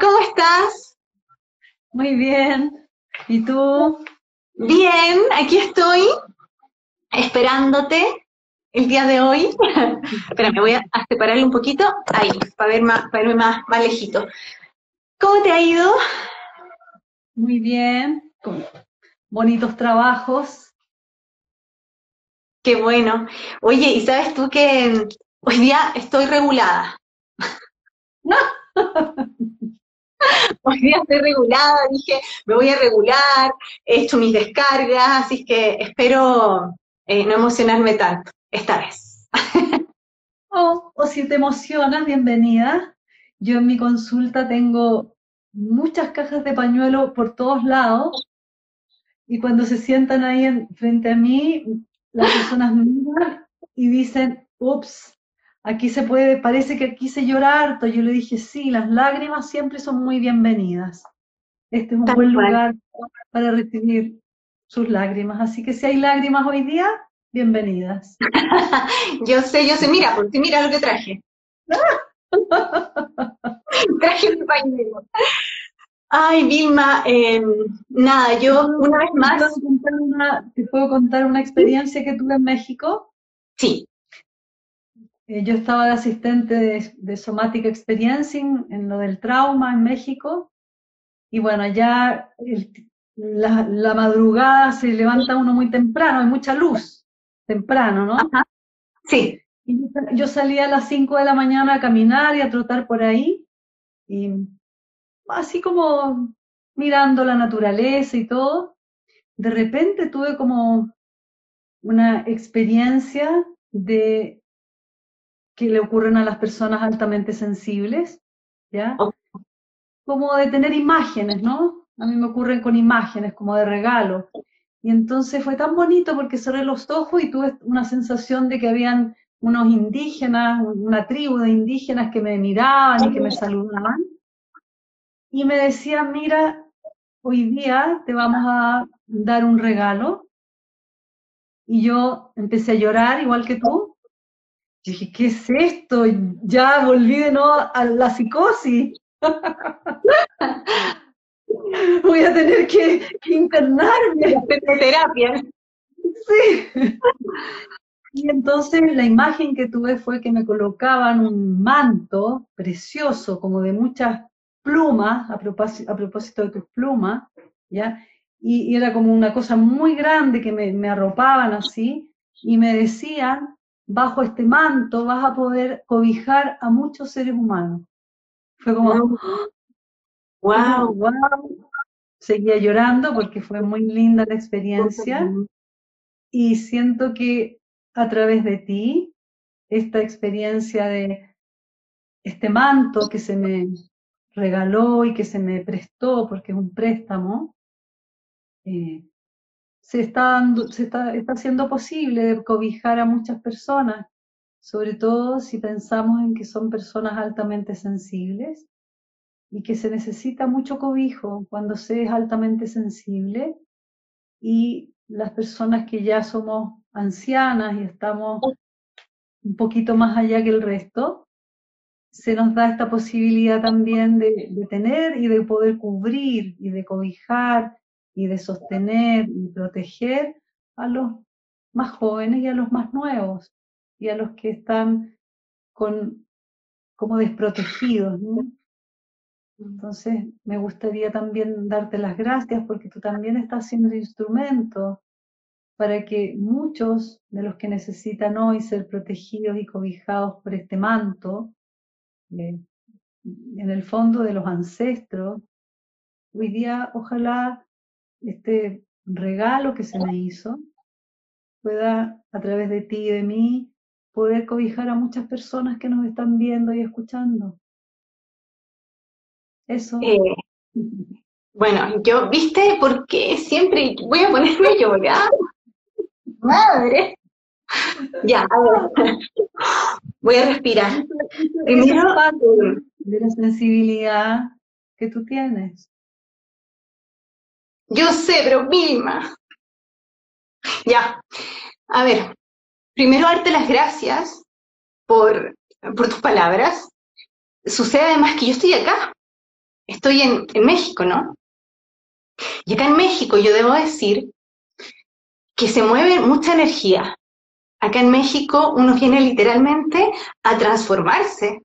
¿cómo estás? Muy bien. ¿Y tú? Bien, aquí estoy esperándote el día de hoy. Espera, me voy a, separarle un poquito. Ahí, para, ver más, para verme más, más lejito. ¿Cómo te ha ido? Muy bien, con bonitos trabajos. Qué bueno. Oye, ¿y sabes tú que hoy día estoy regulada? Hoy día estoy regulada, dije, me voy a regular, he hecho mis descargas, así que espero eh, no emocionarme tanto esta vez. Oh, o si te emocionas, bienvenida. Yo en mi consulta tengo muchas cajas de pañuelo por todos lados y cuando se sientan ahí frente a mí, las personas miran y dicen, ups, aquí se puede, parece que aquí se llora harto. Yo le dije, sí, las lágrimas siempre son muy bienvenidas. Este es un buen lugar para recibir sus lágrimas. Así que si hay lágrimas hoy día, bienvenidas. yo sé, yo sé, mira, porque mira lo que traje. traje mi pañuelo. Ay, Vilma, em, nada, yo una vez más... ¿Te puedo contar una experiencia que tuve en México? Sí. Eh, yo estaba de asistente de, Somatic Experiencing en lo del trauma en México. Y bueno, ya la, madrugada se levanta uno muy temprano, hay mucha luz, temprano, ¿no? Sí. Y yo salía a las 5 de la mañana a caminar y a trotar por ahí. Y así como mirando la naturaleza y todo, de repente tuve como una experiencia de que le ocurren a las personas altamente sensibles, ¿ya? Como de tener imágenes, ¿no? A mí me ocurren con imágenes, como de regalo. Y entonces fue tan bonito porque cerré los ojos y tuve una sensación de que habían unos indígenas, una tribu de indígenas que me miraban y que me saludaban. Y me decían, mira, hoy día te vamos a dar un regalo. Y yo empecé a llorar igual que tú dije, ¿qué es esto? Ya volví de nuevo a la psicosis. Voy a tener que, internarme. Hacer terapia. Sí. Y entonces la imagen que tuve fue que me colocaban un manto precioso, como de muchas plumas, a propósito, a propósito de tus plumas, ¿ya? Y, era como una cosa muy grande que me, me arropaban así, y me decían bajo este manto vas a poder cobijar a muchos seres humanos. Fue como, wow, wow. Seguía llorando porque fue muy linda la experiencia y siento que a través de ti, esta experiencia de este manto que se me regaló y que se me prestó porque es un préstamo, eh, se está, dando, se está, está haciendo posible cobijar a muchas personas, sobre todo si pensamos en que son personas altamente sensibles y que se necesita mucho cobijo cuando se es altamente sensible y las personas que ya somos ancianas y estamos un poquito más allá que el resto, se nos da esta posibilidad también de, de tener y de poder cubrir y de cobijar y de sostener y proteger a los más jóvenes y a los más nuevos y a los que están con, como desprotegidos. Entonces, me gustaría también darte las gracias porque tú también estás siendo instrumento para que muchos de los que necesitan hoy ser protegidos y cobijados por este manto, eh, en el fondo de los ancestros, hoy día ojalá este regalo que se me hizo pueda, a través de ti y de mí, poder cobijar a muchas personas que nos están viendo y escuchando. Eso. Eh, bueno, yo, ¿viste por qué siempre voy a ponerme a llorar? Madre. Ya, a ver. Voy a respirar. Primero, de la sensibilidad que tú tienes. Yo sé, pero Vilma. Ya. A ver, primero darte las gracias por, por tus palabras. sucede además que yo estoy acá, estoy en, en México, ¿no? Y acá en México yo debo decir que se mueve mucha energía. Acá en México uno viene literalmente a transformarse.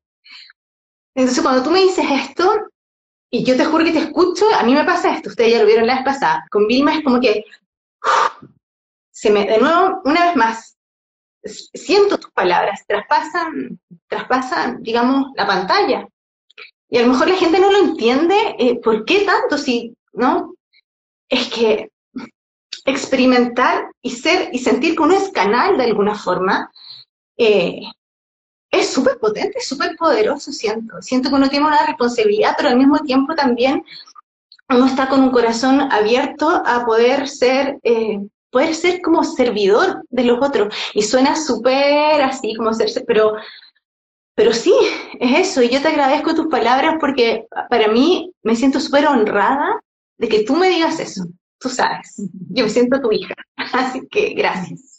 Entonces cuando tú me dices esto, y yo te juro que te escucho, a mí me pasa esto, ustedes ya lo vieron la vez pasada, con Vilma es como que se me, de nuevo, una vez más, siento tus palabras, traspasan, traspasan, digamos, la pantalla. Y a lo mejor la gente no lo entiende, eh, ¿por qué tanto? Si, ¿no? Es que experimentar y ser y sentir que uno es canal de alguna forma, eh, es súper potente, súper poderoso, siento. Siento que uno tiene una responsabilidad, pero al mismo tiempo también uno está con un corazón abierto a poder ser, eh, poder ser como servidor de los otros. Y suena súper así, como ser, pero, pero sí, es eso. Y yo te agradezco tus palabras porque para mí me siento súper honrada de que tú me digas eso. Tú sabes, yo me siento tu hija. Así que gracias.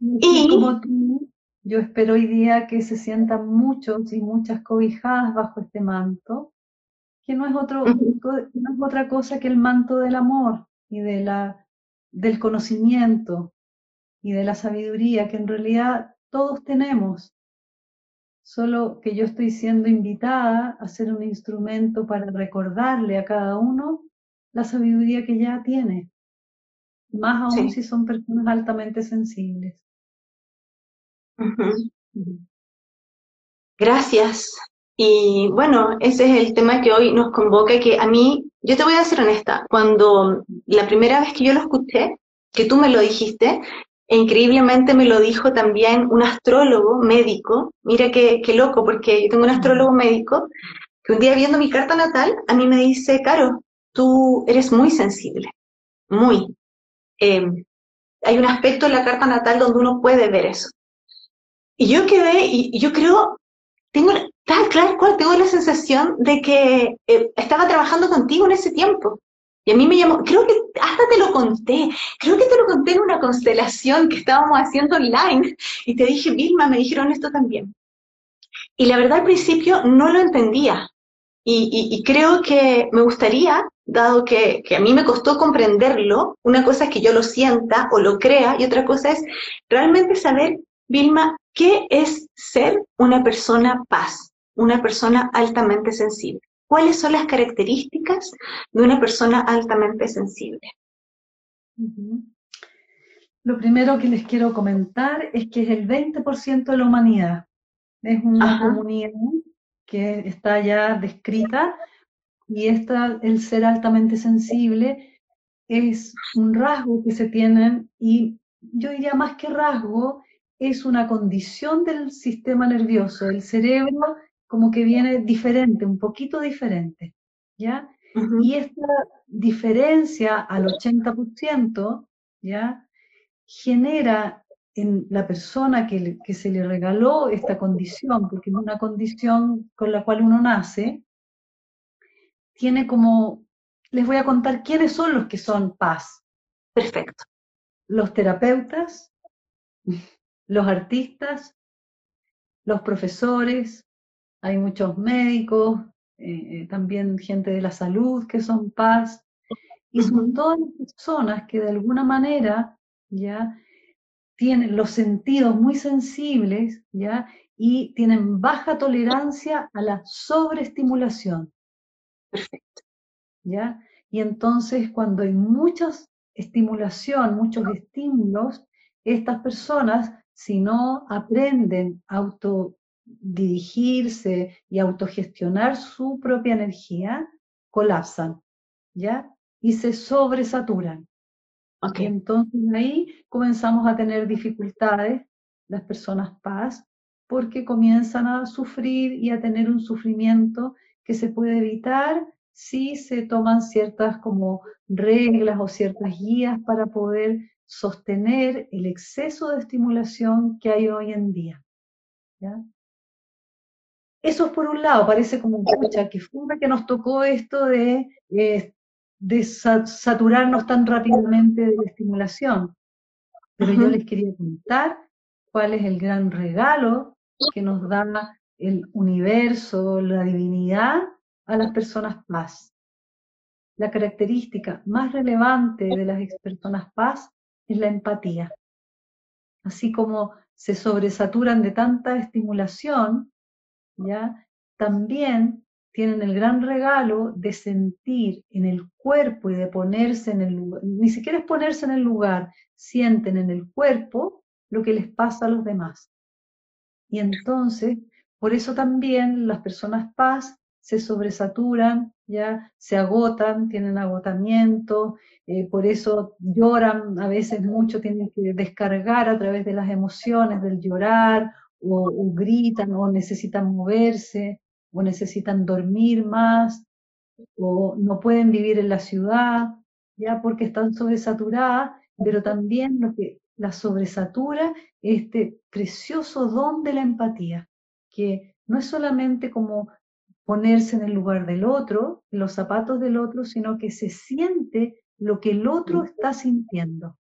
Y como tú, yo espero hoy día que se sientan muchos y muchas cobijadas bajo este manto, que no es, otro, no es otra cosa que el manto del amor y de la, del conocimiento y de la sabiduría que en realidad todos tenemos. Solo que yo estoy siendo invitada a ser un instrumento para recordarle a cada uno la sabiduría que ya tiene más aún si son personas altamente sensibles. Gracias. Y bueno, ese es el tema que hoy nos convoca, que a mí, yo te voy a ser honesta, cuando la primera vez que yo lo escuché, que tú me lo dijiste, e increíblemente me lo dijo también un astrólogo médico, mira qué, qué loco, porque yo tengo un astrólogo médico, que un día viendo mi carta natal, a mí me dice, Caro, tú eres muy sensible, muy. Em, hay un aspecto en la carta natal donde uno puede ver eso. Y yo quedé, y, yo creo, tengo, tal cual, tengo la sensación de que eh, estaba trabajando contigo en ese tiempo. Y a mí me llamó, creo que hasta te lo conté, creo que te lo conté en una constelación que estábamos haciendo online. Y te dije, Vilma, me dijeron esto también. Y la verdad al principio no lo entendía. y creo que me gustaría dado que, a mí me costó comprenderlo, una cosa es que yo lo sienta o lo crea y otra cosa es realmente saber, Vilma, qué es ser una persona paz, una persona altamente sensible. ¿Cuáles son las características de una persona altamente sensible? Lo primero que les quiero comentar es que es el 20% de la humanidad. Es una comunidad que está ya descrita y esta, el ser altamente sensible es un rasgo que se tienen y yo diría más que rasgo, es una condición del sistema nervioso, el cerebro como que viene diferente, un poquito diferente, ¿ya? Y esta diferencia al 80%, ¿ya? Genera en la persona que, que se le regaló esta condición, porque es una condición con la cual uno nace, tiene como, les voy a contar quiénes son los que son paz. Perfecto. Los terapeutas, los artistas, los profesores, hay muchos médicos, eh, eh, también gente de la salud que son paz, y son todas las personas que de alguna manera ya tienen los sentidos muy sensibles, ¿ya? Y tienen baja tolerancia a la sobreestimulación. Perfecto. ¿Ya? Y entonces cuando hay mucha estimulación, muchos estímulos, estas personas, si no aprenden a autodirigirse y autogestionar su propia energía, colapsan, ¿ya? Y se sobresaturan. Okay. Entonces ahí comenzamos a tener dificultades, las personas paz, porque comienzan a sufrir y a tener un sufrimiento que se puede evitar si se toman ciertas como reglas o ciertas guías para poder sostener el exceso de estimulación que hay hoy en día. Eso es por un lado, parece como un que fue que nos tocó esto de, eh, de saturarnos tan rápidamente de la estimulación. Pero yo les quería contar cuál es el gran regalo que nos da el universo, la divinidad a las personas paz. La característica más relevante de las personas paz es la empatía. Así como se sobresaturan de tanta estimulación, ¿ya? también tienen el gran regalo de sentir en el cuerpo y de ponerse en el lugar, ni siquiera es ponerse en el lugar, sienten en el cuerpo lo que les pasa a los demás. Y entonces, por eso también las personas paz se sobresaturan, ya se agotan, tienen agotamiento, eh, por eso lloran a veces mucho, tienen que descargar a través de las emociones, del llorar, o gritan, o necesitan moverse, o necesitan dormir más, o no pueden vivir en la ciudad, ya porque están sobresaturadas, pero también lo que la sobresatura este precioso don de la empatía, que no es solamente como ponerse en el lugar del otro, en los zapatos del otro, sino que se siente lo que el otro está sintiendo.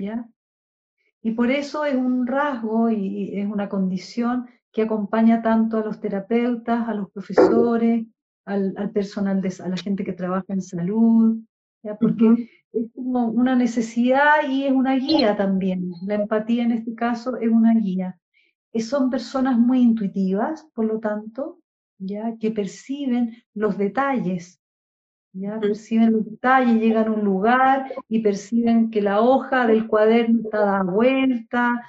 ¿ya? Y por eso es un rasgo y es una condición que acompaña tanto a los terapeutas, a los profesores, al, personal, de, a la gente que trabaja en salud, ¿ya? porque es como una necesidad y es una guía también. La empatía en este caso es una guía. Y son personas muy intuitivas, por lo tanto, ya que perciben los detalles, ya perciben los detalles, llegan a un lugar y perciben que la hoja del cuaderno está dada vuelta,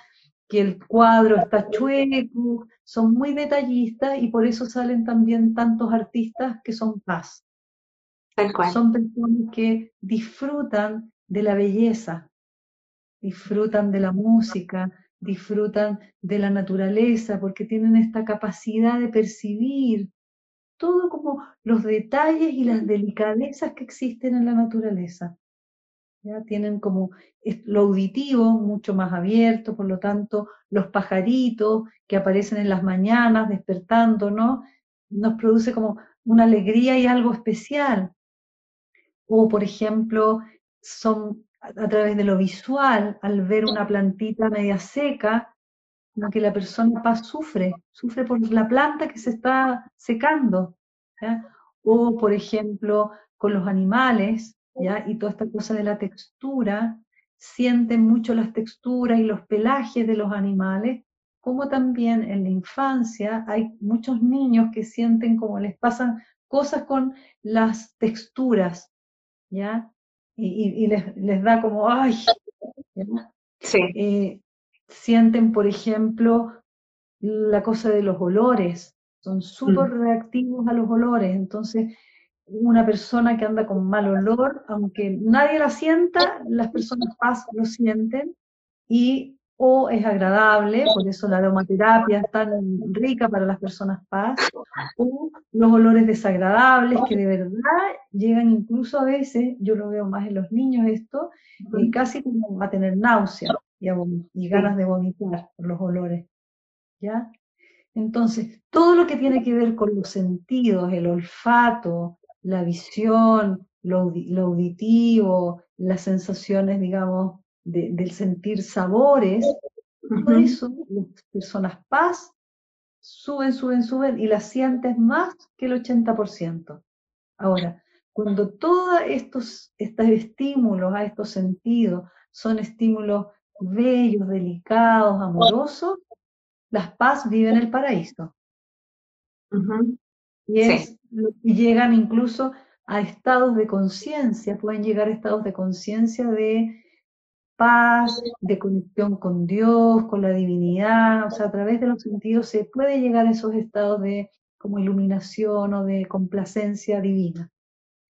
que el cuadro está chueco, son muy detallistas y por eso salen también tantos artistas que son paz. Son personas que disfrutan de la belleza, disfrutan de la música, disfrutan de la naturaleza, porque tienen esta capacidad de percibir todo como los detalles y las delicadezas que existen en la naturaleza. ¿ya? tienen como lo auditivo mucho más abierto, por lo tanto, los pajaritos que aparecen en las mañanas despertando, ¿no? Nos produce como una alegría y algo especial. O, por ejemplo, son a, través de lo visual, al ver una plantita media seca, como que la persona paz sufre, sufre por la planta que se está secando. O, por ejemplo, con los animales, y toda esta cosa de la textura, sienten mucho las texturas y los pelajes de los animales, como también en la infancia hay muchos niños que sienten como les pasan cosas con las texturas, ¿ya? Y, les, da como, ¡ay! Sí. Eh, sienten, por ejemplo, la cosa de los olores, son súper mm. reactivos a los olores, entonces una persona que anda con mal olor, aunque nadie la sienta, las personas paz lo sienten y o es agradable, por eso la aromaterapia es tan rica para las personas paz, o los olores desagradables que de verdad llegan incluso a veces, yo lo veo más en los niños esto, y casi como a tener náusea y, y ganas de vomitar por los olores. ¿Ya? Entonces, todo lo que tiene que ver con los sentidos, el olfato, la visión, lo, auditivo, las sensaciones, digamos, del sentir sabores, por eso las personas paz suben, suben, suben y las sientes más que el 80%. Ahora, cuando todos estos, estos estímulos a estos sentidos son estímulos bellos, delicados, amorosos, las paz viven en el paraíso. Y es y llegan incluso a estados de conciencia, pueden llegar a estados de conciencia de paz, de conexión con Dios, con la divinidad, o sea, a través de los sentidos se puede llegar a esos estados de como iluminación o de complacencia divina.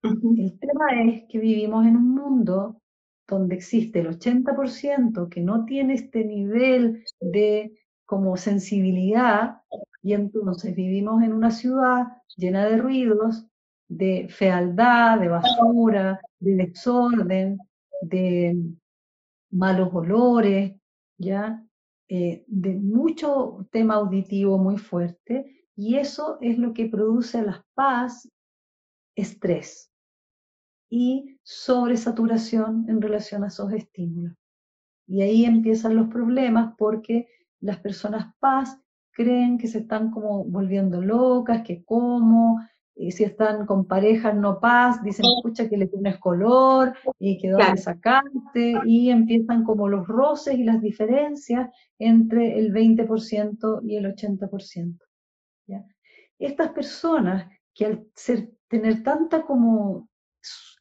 El tema es que vivimos en un mundo donde existe el 80% que no tiene este nivel de como sensibilidad y entonces vivimos en una ciudad llena de ruidos, de fealdad, de basura, de desorden, de malos olores, ¿ya? Eh, de mucho tema auditivo muy fuerte, y eso es lo que produce a las paz, estrés y sobresaturación en relación a esos estímulos. Y ahí empiezan los problemas porque las personas paz creen que se están como volviendo locas, que cómo, y si están con parejas no paz, dicen, escucha que le pones color y que dónde sacaste, y empiezan como los roces y las diferencias entre el 20% y el 80%. ¿ya? Estas personas que al ser, tener tanta como,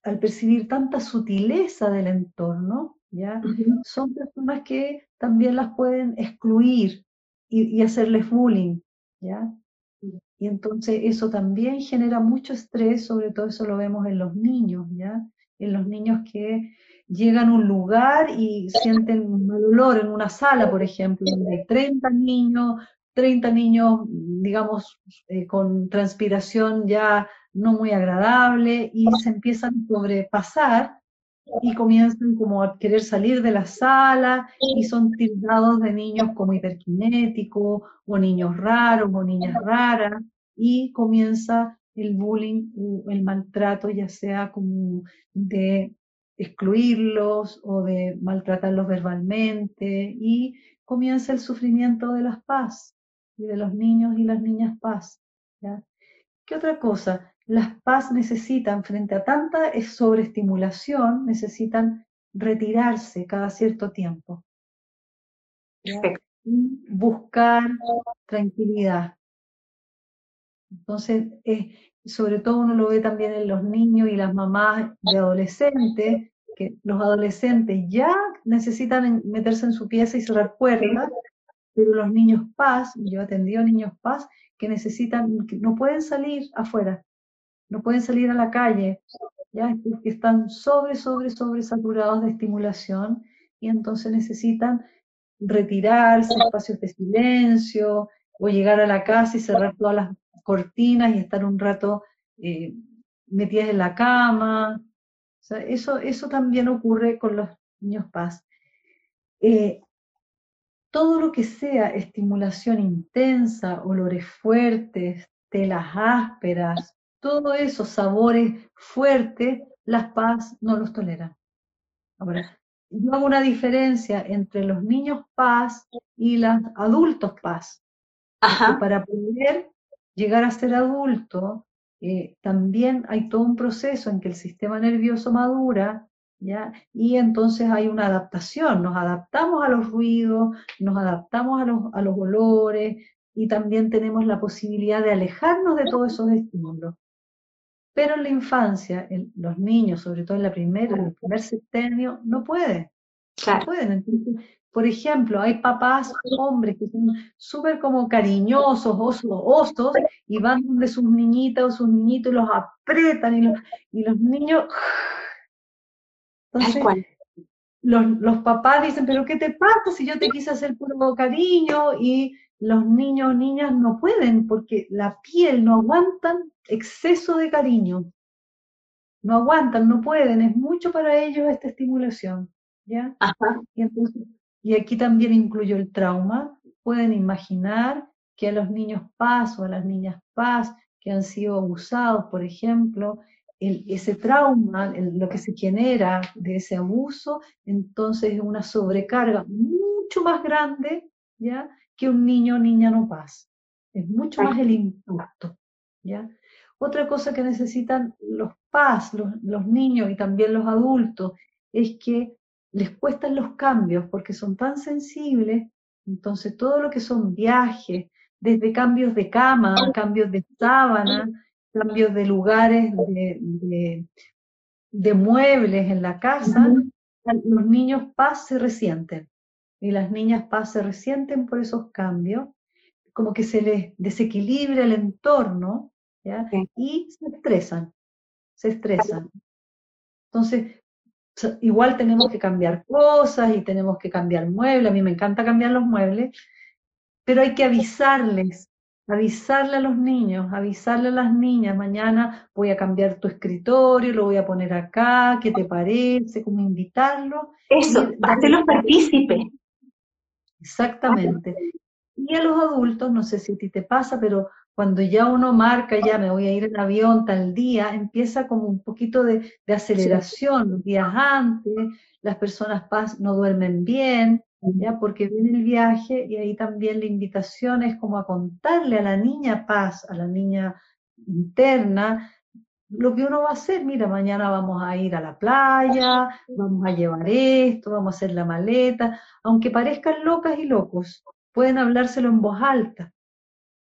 al percibir tanta sutileza del entorno, ¿ya? son personas que también las pueden excluir y, y hacerles bullying, ¿ya? Y entonces eso también genera mucho estrés, sobre todo eso lo vemos en los niños, ¿ya? En los niños que llegan a un lugar y sienten un mal olor en una sala, por ejemplo, donde hay 30 niños, 30 niños, digamos, eh, con transpiración ya no muy agradable y se empiezan a sobrepasar y comienzan como a querer salir de la sala y son tildados de niños como hiperkinéticos o niños raros o niñas raras y comienza el bullying, el maltrato, ya sea como de excluirlos o de maltratarlos verbalmente y comienza el sufrimiento de las paz y de los niños y las niñas paz. ¿Qué otra cosa? Las paz necesitan, frente a tanta sobreestimulación, necesitan retirarse cada cierto tiempo. buscar tranquilidad. Entonces, sobre todo uno lo ve también en los niños y las mamás de adolescentes, que los adolescentes ya necesitan meterse en su pieza y cerrar puertas, pero los niños paz, yo he atendido a niños paz, que necesitan, que no pueden salir afuera, no pueden salir a la calle, ya que están sobre, sobre, sobre saturados de estimulación y entonces necesitan retirarse, espacios de silencio, o llegar a la casa y cerrar todas las cortinas y estar un rato eh, metidas en la cama. eso, eso también ocurre con los niños paz. Eh, todo lo que sea estimulación intensa, olores fuertes, telas ásperas, todos esos sabores fuertes, las paz no los toleran. Ahora, yo hago una diferencia entre los niños paz y los adultos paz. Para poder llegar a ser adulto, eh, también hay todo un proceso en que el sistema nervioso madura, ¿ya? Y entonces hay una adaptación, nos adaptamos a los ruidos, nos adaptamos a los, a los olores y también tenemos la posibilidad de alejarnos de todos esos estímulos. Pero en la infancia, los niños, sobre todo en la primera, en el primer septenio, no pueden. No pueden. Entonces, por ejemplo, hay papás, hombres, que son súper como cariñosos, osos, osos, y van donde sus niñitas o sus niñitos y los apretan, y los, y los niños... Entonces, los, los papás dicen, pero ¿qué te pasa si yo te quise hacer puro cariño? Y los niños o niñas no pueden, porque la piel no aguantan exceso de cariño. No aguantan, no pueden, es mucho para ellos esta estimulación. ¿ya? Y entonces y aquí también incluyo el trauma. Pueden imaginar que a los niños paz o a las niñas paz que han sido abusados, por ejemplo, ese trauma, lo que se genera de ese abuso, entonces es una sobrecarga mucho más grande ¿ya? que un niño o niña no paz. Es mucho más el impacto. ¿ya? Otra cosa que necesitan los paz, los, los niños y también los adultos, es que les cuestan los cambios porque son tan sensibles, entonces todo lo que son viajes, desde cambios de cama, cambios de sábana, cambios de lugares, de, de, muebles en la casa, los niños paz se resienten y las niñas paz se resienten por esos cambios, como que se les desequilibra el entorno y se estresan, se estresan. Entonces, igual tenemos que cambiar cosas y tenemos que cambiar muebles, a mí me encanta cambiar los muebles, pero hay que avisarles, avisarle a los niños, avisarle a las niñas, mañana voy a cambiar tu escritorio, lo voy a poner acá, ¿qué te parece? Como invitarlo. Eso, hacerlos partícipes. Exactamente. Y a los adultos, no sé si a ti te pasa, pero cuando ya uno marca, ya me voy a ir en avión tal día, empieza como un poquito de, aceleración los días antes, las personas no duermen bien, ¿ya? Porque viene el viaje y ahí también la invitación es como a contarle a la niña paz, a la niña interna, lo que uno va a hacer, mira, mañana vamos a ir a la playa, vamos a llevar esto, vamos a hacer la maleta, aunque parezcan locas y locos, pueden hablárselo en voz alta,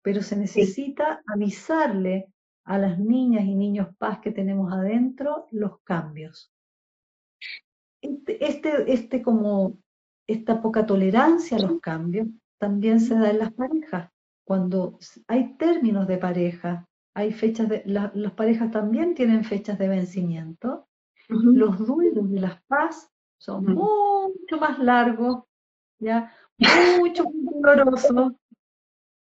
pero se necesita avisarle a las niñas y niños paz que tenemos adentro los cambios. Este, este, este como esta poca tolerancia a los cambios también se da en las parejas. Cuando hay términos de pareja, hay fechas de, las parejas también tienen fechas de vencimiento. Los duelos de las paz son mucho más largos, ¿ya? mucho más dolorosos,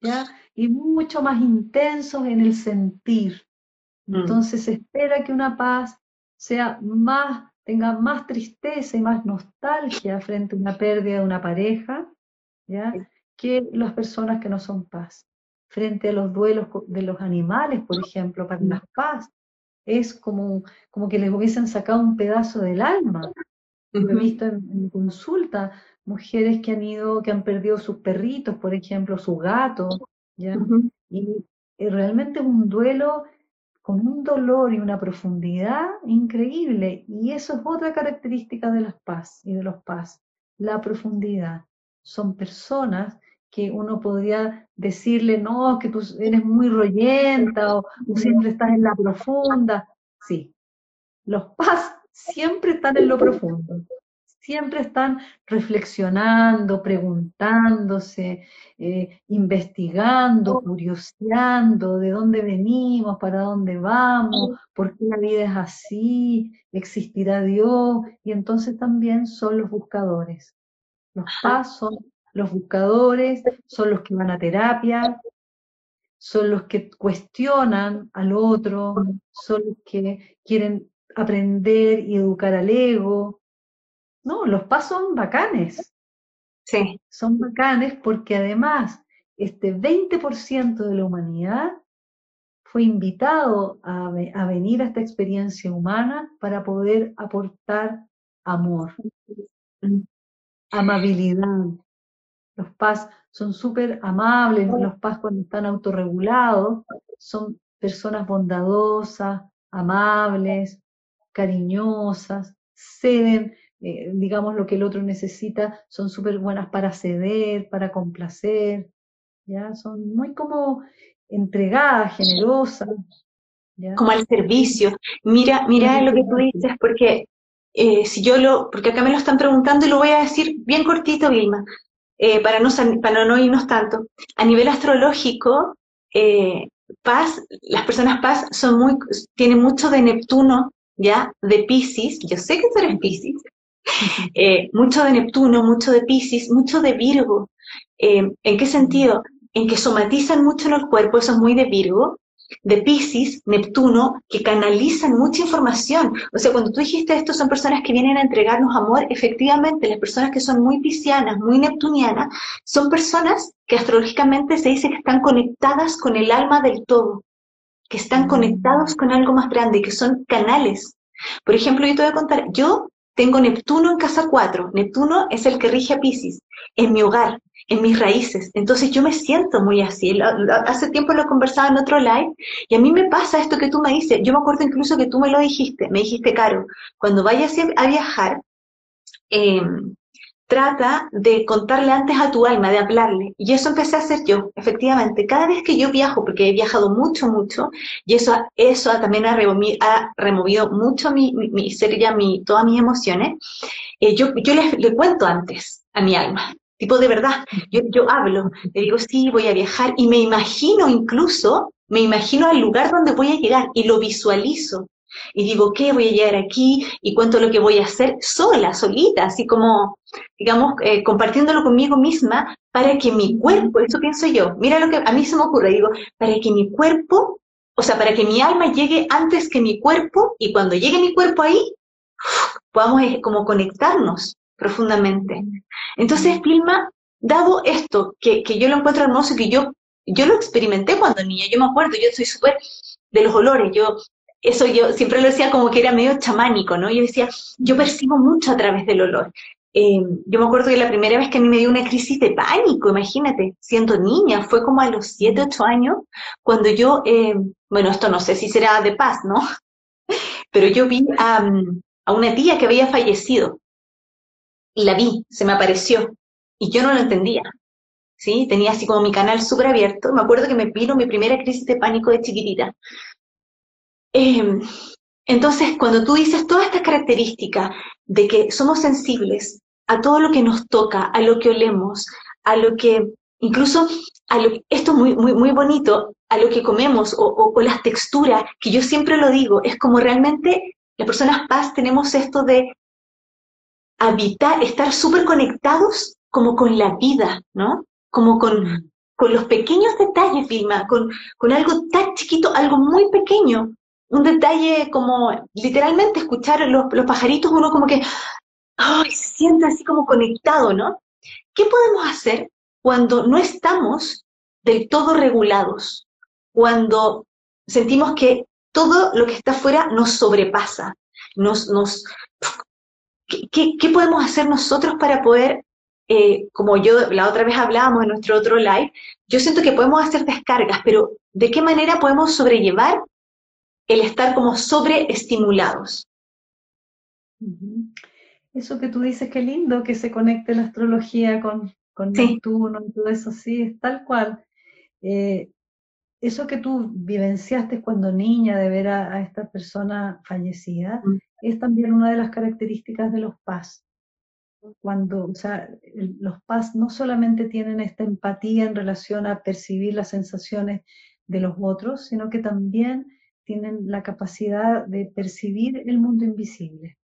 ¿ya? y mucho más intensos en el sentir. Mm. Entonces se espera que una paz sea más, tenga más tristeza y más nostalgia frente a una pérdida de una pareja, ¿ya? que las personas que no son paz frente a los duelos de los animales, por ejemplo, para las paz. Es como, como que les hubiesen sacado un pedazo del alma. he visto en, consulta mujeres que han ido, que han perdido sus perritos, por ejemplo, su gato, ¿ya? y, realmente es un duelo con un dolor y una profundidad increíble. Y eso es otra característica de las paz y de los paz, la profundidad. Son personas que uno podría decirle, no, que tú eres muy rollenta o tú siempre estás en la profunda. Sí, los paz siempre están en lo profundo, siempre están reflexionando, preguntándose, eh, investigando, curioseando de dónde venimos, para dónde vamos, por qué la vida es así, existirá Dios, y entonces también son los buscadores. Los paz son los buscadores son los que van a terapia, son los que cuestionan al otro, son los que quieren aprender y educar al ego. No, los PAS son bacanes. Sí. Son bacanes porque además este 20% de la humanidad fue invitado a, a, venir a esta experiencia humana para poder aportar amor, amabilidad, los PAS son súper amables, los PAS cuando están autorregulados son personas bondadosas, amables, cariñosas, ceden, eh, digamos, lo que el otro necesita, son súper buenas para ceder, para complacer, ¿ya? Son muy como entregadas, generosas. Como al servicio. Mira, mira lo que tú dices, porque eh, si yo lo, porque acá me lo están preguntando y lo voy a decir bien cortito, Vilma. Eh, para, no, para no irnos tanto, a nivel astrológico, eh, paz, las personas paz son muy, tienen mucho de Neptuno, ¿ya? De Pisces, yo sé que tú eres Pisces, eh, mucho de Neptuno, mucho de Pisces, mucho de Virgo. ¿En qué sentido? En que somatizan mucho en el cuerpo, eso es muy de Virgo, de Pisces, Neptuno, que canalizan mucha información. O sea, cuando tú dijiste esto, son personas que vienen a entregarnos amor, efectivamente, las personas que son muy piscianas, muy neptunianas, son personas que astrológicamente se dice que están conectadas con el alma del todo, que están mm. conectados con algo más grande, que son canales. Por ejemplo, yo te voy a contar, yo tengo Neptuno en casa 4. Neptuno es el que rige a Pisces, en mi hogar en mis raíces. Entonces yo me siento muy así. Hace tiempo lo conversaba en otro live y a mí me pasa esto que tú me dices. Yo me acuerdo incluso que tú me lo dijiste. Me dijiste, Caro, cuando vayas a viajar, em, trata de contarle antes a tu alma, de hablarle. Y eso empecé a hacer yo, efectivamente. Cada vez que yo viajo, porque he viajado mucho, mucho, y eso, eso también ha removido, mucho mi, mi, ser ya mi, todas mis emociones, eh, yo, yo le cuento antes a mi alma. Tipo, de verdad, yo, yo hablo, le digo, sí, voy a viajar y me imagino incluso, me imagino al lugar donde voy a llegar y lo visualizo. Y digo, ¿qué? Voy a llegar aquí y cuento lo que voy a hacer sola, solita, así como, digamos, eh, compartiéndolo conmigo misma para que mi cuerpo, eso pienso yo, mira lo que a mí se me ocurre, digo, para que mi cuerpo, o sea, para que mi alma llegue antes que mi cuerpo y cuando llegue mi cuerpo ahí, podamos eh, como conectarnos profundamente. Entonces, Vilma, dado esto, que, que yo lo encuentro hermoso, que yo, yo lo experimenté cuando niña, yo me acuerdo, yo soy súper de los olores, yo eso yo siempre lo decía como que era medio chamánico, ¿no? Yo decía, yo percibo mucho a través del olor. eh, yo me acuerdo que la primera vez que a mí me dio una crisis de pánico, imagínate, siendo niña, fue como a los 7, 8 años, cuando yo, eh, bueno, esto no sé si será de paz, ¿no? Pero yo vi a, a una tía que había fallecido y la vi, se me apareció y yo no lo entendía. ¿Sí? Tenía así como mi canal súper abierto. Me acuerdo que me vino mi primera crisis de pánico de chiquitita. Eh, entonces, cuando tú dices todas estas características de que somos sensibles a todo lo que nos toca, a lo que olemos, a lo que, incluso, a lo, esto es muy, muy, muy bonito, a lo que comemos o, o las texturas, que yo siempre lo digo, es como realmente las personas paz tenemos esto de habitar, estar súper conectados como con la vida, ¿no? Como con, con los pequeños detalles, Vilma, con, con algo tan chiquito, algo muy pequeño, un detalle como literalmente escuchar los, los pajaritos, uno como que se siente así como conectado, ¿no? ¿Qué podemos hacer cuando no estamos del todo regulados? Cuando sentimos que todo lo que está afuera nos sobrepasa, nos, nos, ¿qué, qué, podemos hacer nosotros para poder, eh, como yo la otra vez hablábamos en nuestro otro live, yo siento que podemos hacer descargas, pero ¿de qué manera podemos sobrellevar el estar como sobreestimulados. Eso que tú dices, qué lindo que se conecte la astrología con, con Neptuno y todo eso, sí, es tal cual. Eh, eso que tú vivenciaste cuando niña de ver a, esta persona fallecida, mm. es también una de las características de los paz. Cuando, o sea, los paz no solamente tienen esta empatía en relación a percibir las sensaciones de los otros, sino que también tienen la capacidad de percibir el mundo invisible.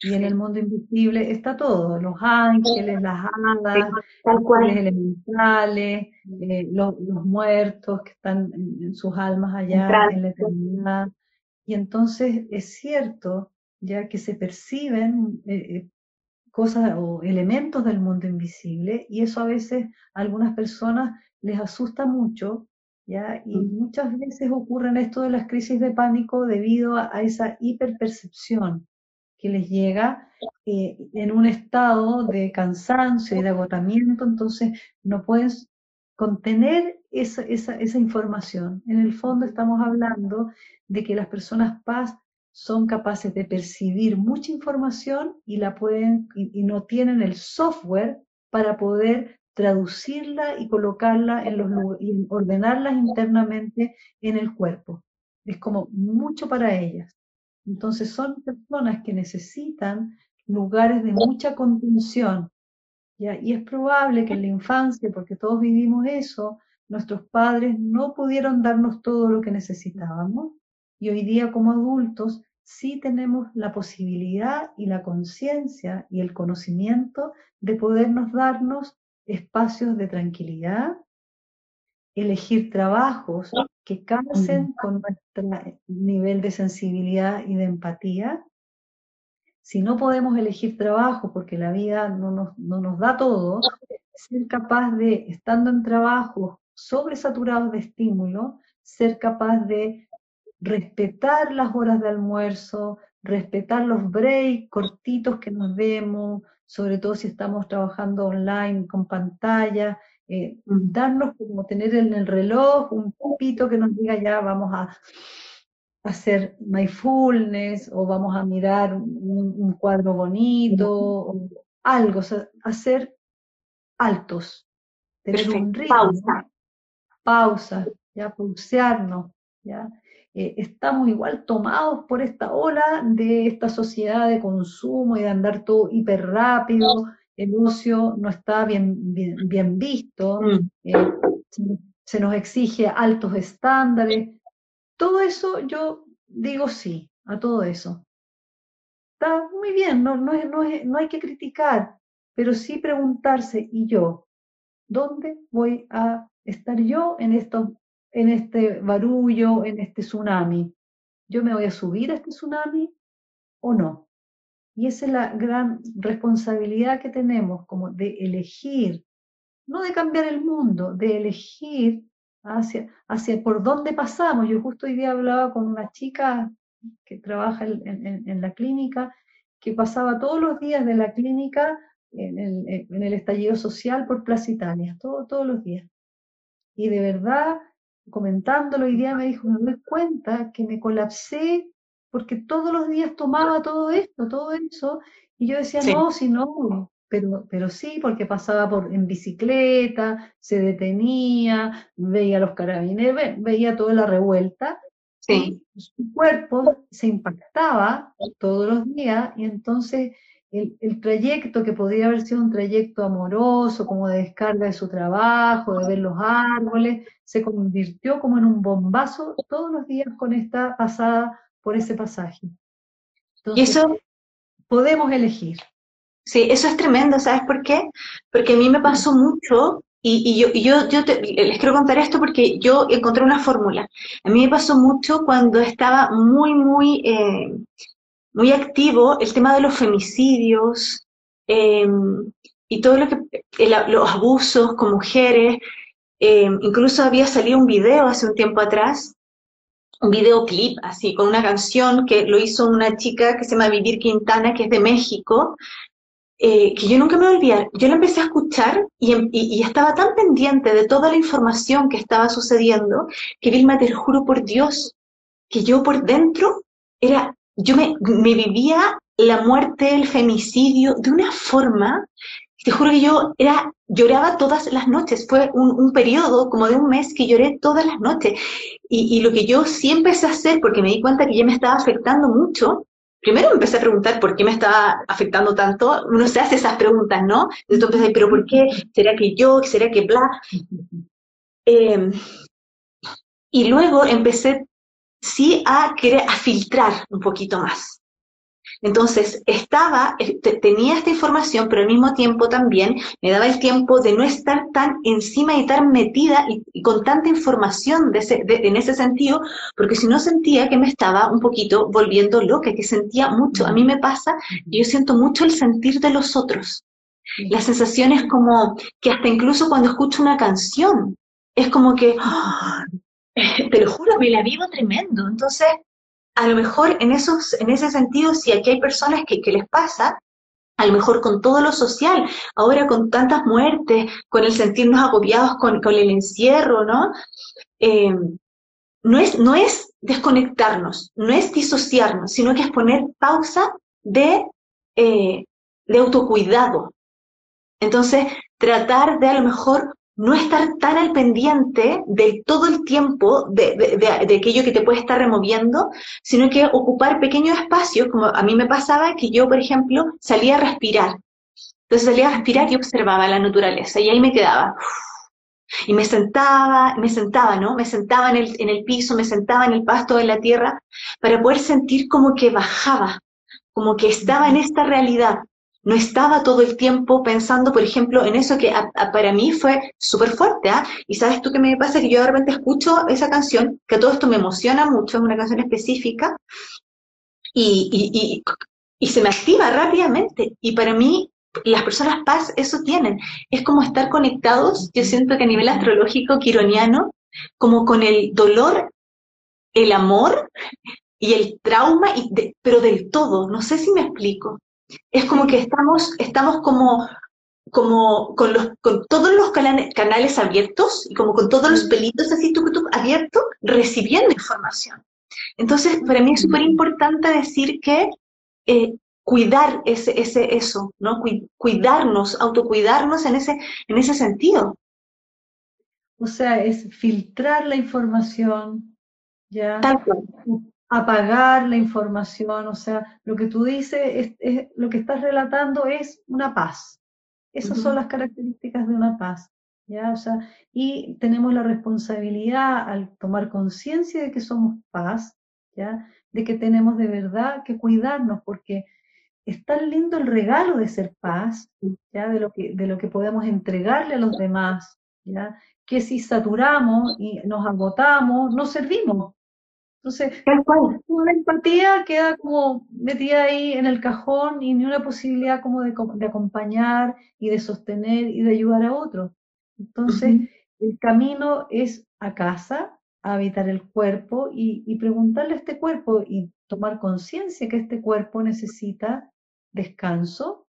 Y en el mundo invisible está todo, los ángeles, las hadas, los elementales, eh, los, muertos que están en, sus almas allá en la eternidad. Y entonces es cierto, ya que se perciben eh, eh, cosas o elementos del mundo invisible, y eso a veces a algunas personas les asusta mucho y muchas veces ocurren esto de las crisis de pánico debido a, esa hiperpercepción que les llega eh, en un estado de cansancio y de agotamiento, entonces no pueden contener esa, esa, información. En el fondo estamos hablando de que las personas paz son capaces de percibir mucha información y la pueden y no tienen el software para poder traducirla y colocarla en los y ordenarlas internamente en el cuerpo. Es como mucho para ellas. Entonces son personas que necesitan lugares de mucha contención. Y es probable que en la infancia, porque todos vivimos eso, nuestros padres no pudieron darnos todo lo que necesitábamos. Y hoy día como adultos sí tenemos la posibilidad y la conciencia y el conocimiento de podernos darnos espacios de tranquilidad, elegir trabajos que calcen con nuestro nivel de sensibilidad y de empatía. Si no podemos elegir trabajo porque la vida no nos, no nos da todo, ser capaz de, estando en trabajos sobresaturados de estímulo, ser capaz de respetar las horas de almuerzo, respetar los breaks cortitos que nos demos, sobre todo si estamos trabajando online con pantalla, eh, darnos como tener en el reloj un pupito que nos diga ya vamos a hacer mindfulness o vamos a mirar un, cuadro bonito, o algo, hacer altos, tener un ritmo, pausa, pausa, ya pulsearnos, ya eh, estamos igual tomados por esta ola de esta sociedad de consumo y de andar todo hiper rápido, el ocio no está bien, bien, visto, mm. eh, se nos exige altos estándares, todo eso yo digo sí a todo eso. Está muy bien, no, no, no, no hay que criticar, pero sí preguntarse, ¿y yo? ¿Dónde voy a estar yo en estos en este barullo, en este tsunami. ¿Yo me voy a subir a este tsunami o no? Y esa es la gran responsabilidad que tenemos, como de elegir, no de cambiar el mundo, de elegir hacia, hacia por dónde pasamos. Yo justo hoy día hablaba con una chica que trabaja en, la clínica, que pasaba todos los días de la clínica en el, estallido social por Plaza Italia, todo, todos los días. Y de verdad, comentándolo hoy día me dijo, me doy cuenta que me colapsé porque todos los días tomaba todo esto, todo eso, y yo decía, no, si no, pero, pero sí, porque pasaba por, en bicicleta, se detenía, veía los carabineros, veía toda la revuelta, sí. su cuerpo se impactaba todos los días, y entonces el, el, trayecto que podría haber sido un trayecto amoroso, como de descarga de su trabajo, de ver los árboles, se convirtió como en un bombazo todos los días con esta pasada por ese pasaje. y eso podemos elegir. Sí, eso es tremendo, ¿sabes por qué? Porque a mí me pasó mucho, y, yo, yo, yo les quiero contar esto porque yo encontré una fórmula. A mí me pasó mucho cuando estaba muy, muy, eh, muy activo el tema de los femicidios em, y todo lo que, los abusos con mujeres. Em, incluso había salido un video hace un tiempo atrás un videoclip así, con una canción que lo hizo una chica que se llama Vivir Quintana, que es de México, eh, que yo nunca me olvidé. Yo la empecé a escuchar em, y, estaba tan pendiente de toda la información que estaba sucediendo, que Vilma, te juro por Dios, que yo por dentro era, yo me, me vivía la muerte, el femicidio, de una forma te juro que yo era, lloraba todas las noches. Fue un, periodo como de un mes que lloré todas las noches. Y, lo que yo sí empecé a hacer, porque me di cuenta que ya me estaba afectando mucho, primero me empecé a preguntar por qué me estaba afectando tanto. Uno se hace esas preguntas, ¿no? Entonces, pero ¿por qué? ¿Será que yo? ¿Será que bla? Em, y luego empecé sí a a filtrar un poquito más. Entonces, estaba, eh, tenía esta información, pero al mismo tiempo también me daba el tiempo de no estar tan encima y tan metida y, con tanta información en ese sentido, porque si no sentía que me estaba un poquito volviendo loca, que sentía mucho. A mí me pasa, yo siento mucho el sentir de los otros. La sensación es como que hasta incluso cuando escucho una canción, es como que, ¡ah! te lo juro, me la vivo tremendo. Entonces, a lo mejor en, esos, en ese sentido, si aquí hay personas que, les pasa, a lo mejor con todo lo social, ahora con tantas muertes, con el sentirnos agobiados con, el encierro, ¿no? Eh, no, es, no es desconectarnos, no es disociarnos, sino que es poner pausa de, eh, de autocuidado. Entonces, tratar de a lo mejor no estar tan al pendiente de todo el tiempo de, aquello que te puede estar removiendo, sino que ocupar pequeños espacios, como a mí me pasaba que yo, por ejemplo, salía a respirar. Entonces salía a respirar y observaba la naturaleza y ahí me quedaba. Y me sentaba, me sentaba, ¿no? Me sentaba en el, en el piso, me sentaba en el pasto de la tierra para poder sentir como que bajaba, como que estaba en esta realidad, no estaba todo el tiempo pensando, por ejemplo, en eso que para mí fue súper fuerte. ¿ah? Y sabes tú qué me pasa, que yo de repente escucho esa canción, que todo esto me emociona mucho, es una canción específica, y, y, se me activa rápidamente. Y para mí, las personas paz eso tienen. Es como estar conectados, yo siento que a nivel astrológico, quironiano, como con el dolor, el amor y el trauma, y pero del todo. No sé si me explico. Es como que estamos, estamos como, como con, los, con todos los canales, abiertos y como con todos los pelitos así tú, abiertos, recibiendo información. Entonces, para mí es súper importante decir que eh, cuidar ese, ese, eso, ¿no? Cuidarnos, autocuidarnos en ese, en ese sentido. O sea, es filtrar la información, ¿ya? Tal cual apagar la información, o sea, lo que tú dices, es, lo que estás relatando es una paz. Esas son las características de una paz. ¿ya? O sea, y tenemos la responsabilidad al tomar conciencia de que somos paz, ¿ya? de que tenemos de verdad que cuidarnos, porque es tan lindo el regalo de ser paz, ¿ya? De, lo que, de lo que podemos entregarle a los demás, ¿ya? que si saturamos y nos agotamos, no servimos, entonces, una empatía queda como metida ahí en el cajón y ni una posibilidad como de, acompañar y de sostener y de ayudar a otros. Entonces, el camino es a casa, a habitar el cuerpo y, y preguntarle a este cuerpo y tomar conciencia que este cuerpo necesita descanso,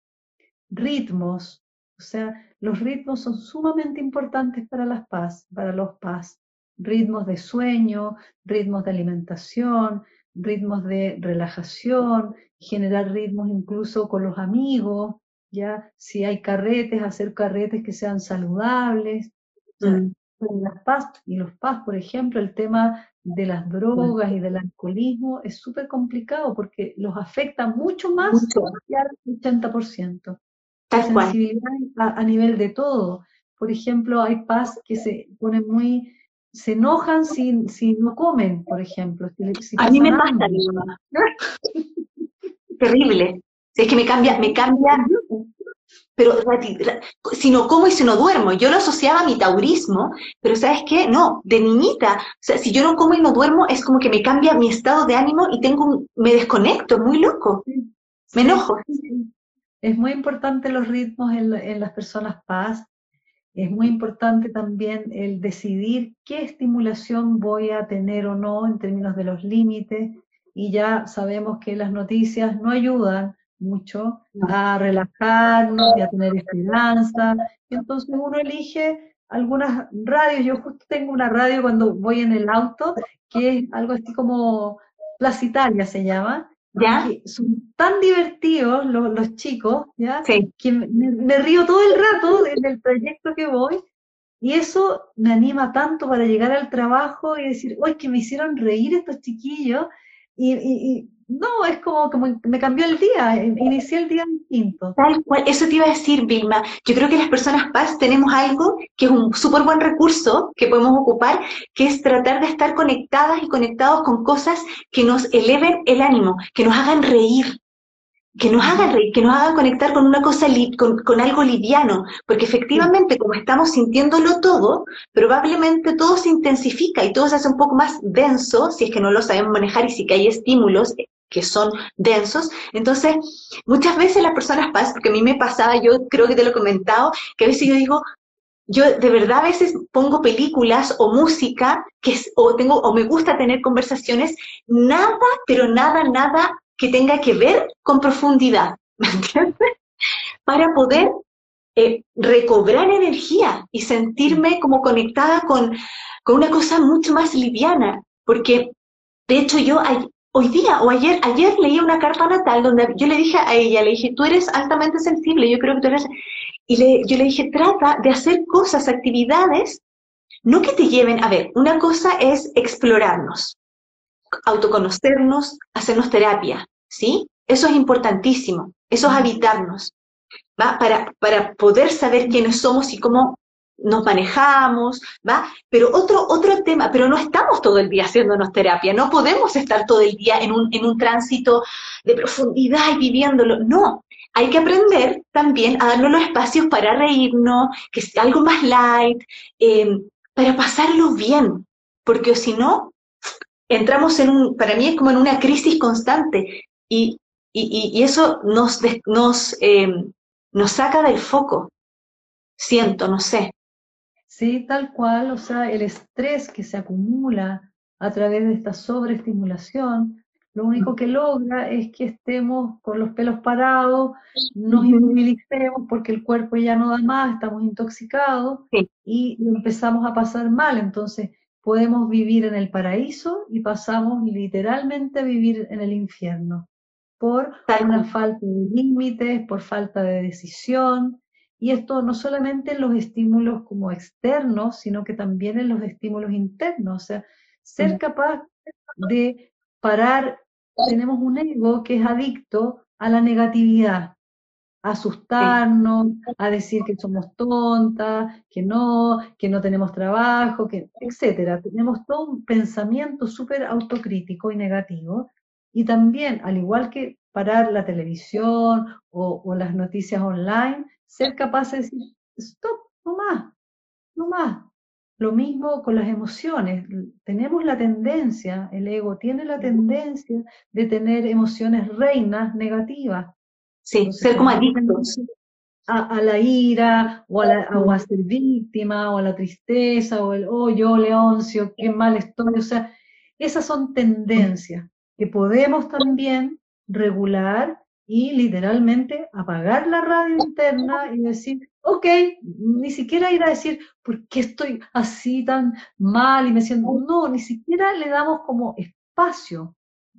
ritmos. O sea, los ritmos son sumamente importantes para las paz, para los paz. Ritmos de sueño, ritmos de alimentación, ritmos de relajación, generar ritmos incluso con los amigos, ya si hay carretes, hacer carretes que sean saludables. Mm. las paz y los paz, por ejemplo, el tema de las drogas y del alcoholismo es súper complicado porque los afecta mucho más que al 80%. La sensibilidad a, nivel de todo. Por ejemplo, hay paz que se ponen muy, se enojan si, si no comen, por ejemplo. a mí me pasa, Terrible. Es que me cambia, me cambia pero si no como y si no duermo, yo lo asociaba a mi taurismo, pero ¿sabes qué? No, de niñita, o sea, si yo no como y no duermo, es como que me cambia mi estado de ánimo y tengo me desconecto, muy loco, me enojo. Es muy importante los ritmos en, en las personas paz, es muy importante también el decidir qué estimulación voy a tener o no en términos de los límites, y ya sabemos que las noticias no ayudan mucho a relajarnos y a tener esperanza. Entonces uno elige algunas radios. Yo justo tengo una radio cuando voy en el auto, que es algo así como Placitalia se llama. ¿Ya? son tan divertidos los, chicos, ¿ya? Que me, río todo el rato en el trayecto que voy. Y eso me anima tanto para llegar al trabajo y decir, uy, que me hicieron reír estos chiquillos. y, no, es como que me cambió el día, inicié el día distinto. Tal cual, eso te iba a decir, Vilma. Yo creo que las personas paz tenemos algo que es un súper buen recurso que podemos ocupar, que es tratar de estar conectadas y conectados con cosas que nos eleven el ánimo, que nos hagan reír, que nos hagan reír, que nos hagan conectar con una cosa, con, con, algo liviano, porque efectivamente como estamos sintiéndolo todo, probablemente todo se intensifica y todo se hace un poco más denso, si es que no lo sabemos manejar y si que hay estímulos que son densos. Entonces, muchas veces las personas pasan, porque a mí me pasaba, yo creo que te lo he comentado, que a veces yo digo, yo de verdad a veces pongo películas o música que o tengo o me gusta tener conversaciones nada pero nada nada que tenga que ver con profundidad ¿me entiendes? para poder eh, recobrar energía y sentirme como conectada con, con una cosa mucho más liviana porque de hecho yo hoy día o ayer, ayer leí una carta natal donde yo le dije a ella, le dije, tú eres altamente sensible, yo creo que tú eres... Y le, yo le dije, trata de hacer cosas, actividades, no que te lleven, a ver, una cosa es explorarnos, autoconocernos, hacernos terapia, ¿sí? Eso es importantísimo, eso es habitarnos, ¿va? Para, para poder saber quiénes somos y cómo nos manejamos, ¿va? Pero otro, otro tema, pero no estamos todo el día haciéndonos terapia, no podemos estar todo el día en un, en un tránsito de profundidad y viviéndolo, no. Hay que aprender también a darnos los espacios para reírnos, que sea algo más light, em, para pasarlo bien, porque si no, entramos en un, para mí es como en una crisis constante y, y, y eso nos, nos, em, nos saca del foco, siento, no sé. Sí, tal cual, o sea, el estrés que se acumula a través de esta sobreestimulación, lo único que logra es que estemos con los pelos parados, nos inmovilicemos porque el cuerpo ya no da más, estamos intoxicados y empezamos a pasar mal. Entonces, podemos vivir en el paraíso y pasamos literalmente a vivir en el infierno por una falta de límites, por falta de decisión, y esto no solamente en los estímulos como externos, sino que también en los estímulos internos. O sea, ser capaz de parar, tenemos un ego que es adicto a la negatividad, a asustarnos, a decir que somos tontas, que no, que no tenemos trabajo, que, etcétera. Tenemos todo un pensamiento súper autocrítico y negativo. Y también, al igual que parar la televisión o, o las noticias online, ser capaz de decir, stop, no más, no más. Lo mismo con las emociones. Tenemos la tendencia, el ego tiene la tendencia de tener emociones reinas negativas. Sí, ser como adictos. A, la ira, o a, la, ser víctima, o a la tristeza, o el, oh, yo, Leoncio, qué mal estoy. O sea, esas son tendencias que podemos también regular y literalmente apagar la radio interna y decir, ok, ni siquiera ir a decir, ¿por qué estoy así tan mal y me siento? No, ni siquiera le damos como espacio.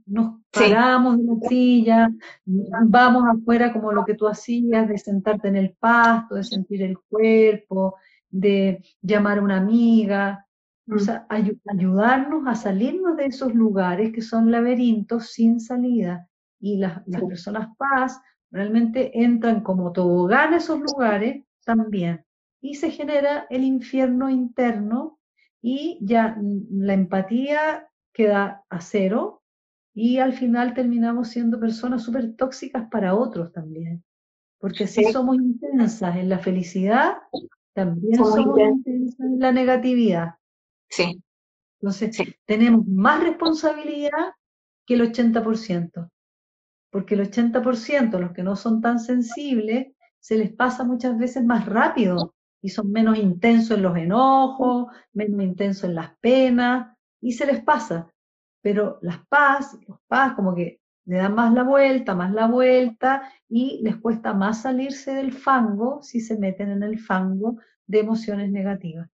Nos paramos de la silla, vamos afuera como lo que tú hacías, de sentarte en el pasto, de sentir el cuerpo, de llamar a una amiga, o sea, ayudarnos a salirnos de esos lugares que son laberintos sin salida. Y las, personas paz realmente entran como tobogán a esos lugares también. Y se genera el infierno interno y ya la empatía queda a cero y al final terminamos siendo personas súper tóxicas para otros también. Porque si somos intensas en la felicidad, también somos intensas en la negatividad. Sí. Entonces, tenemos más responsabilidad que el 80%, porque el 80%, los que no son tan sensibles, se les pasa muchas veces más rápido y son menos intensos en los enojos, menos intensos en las penas, y se les pasa. Pero las paz, los paz como que le dan más la vuelta, más la vuelta, y les cuesta más salirse del fango si se meten en el fango de emociones negativas.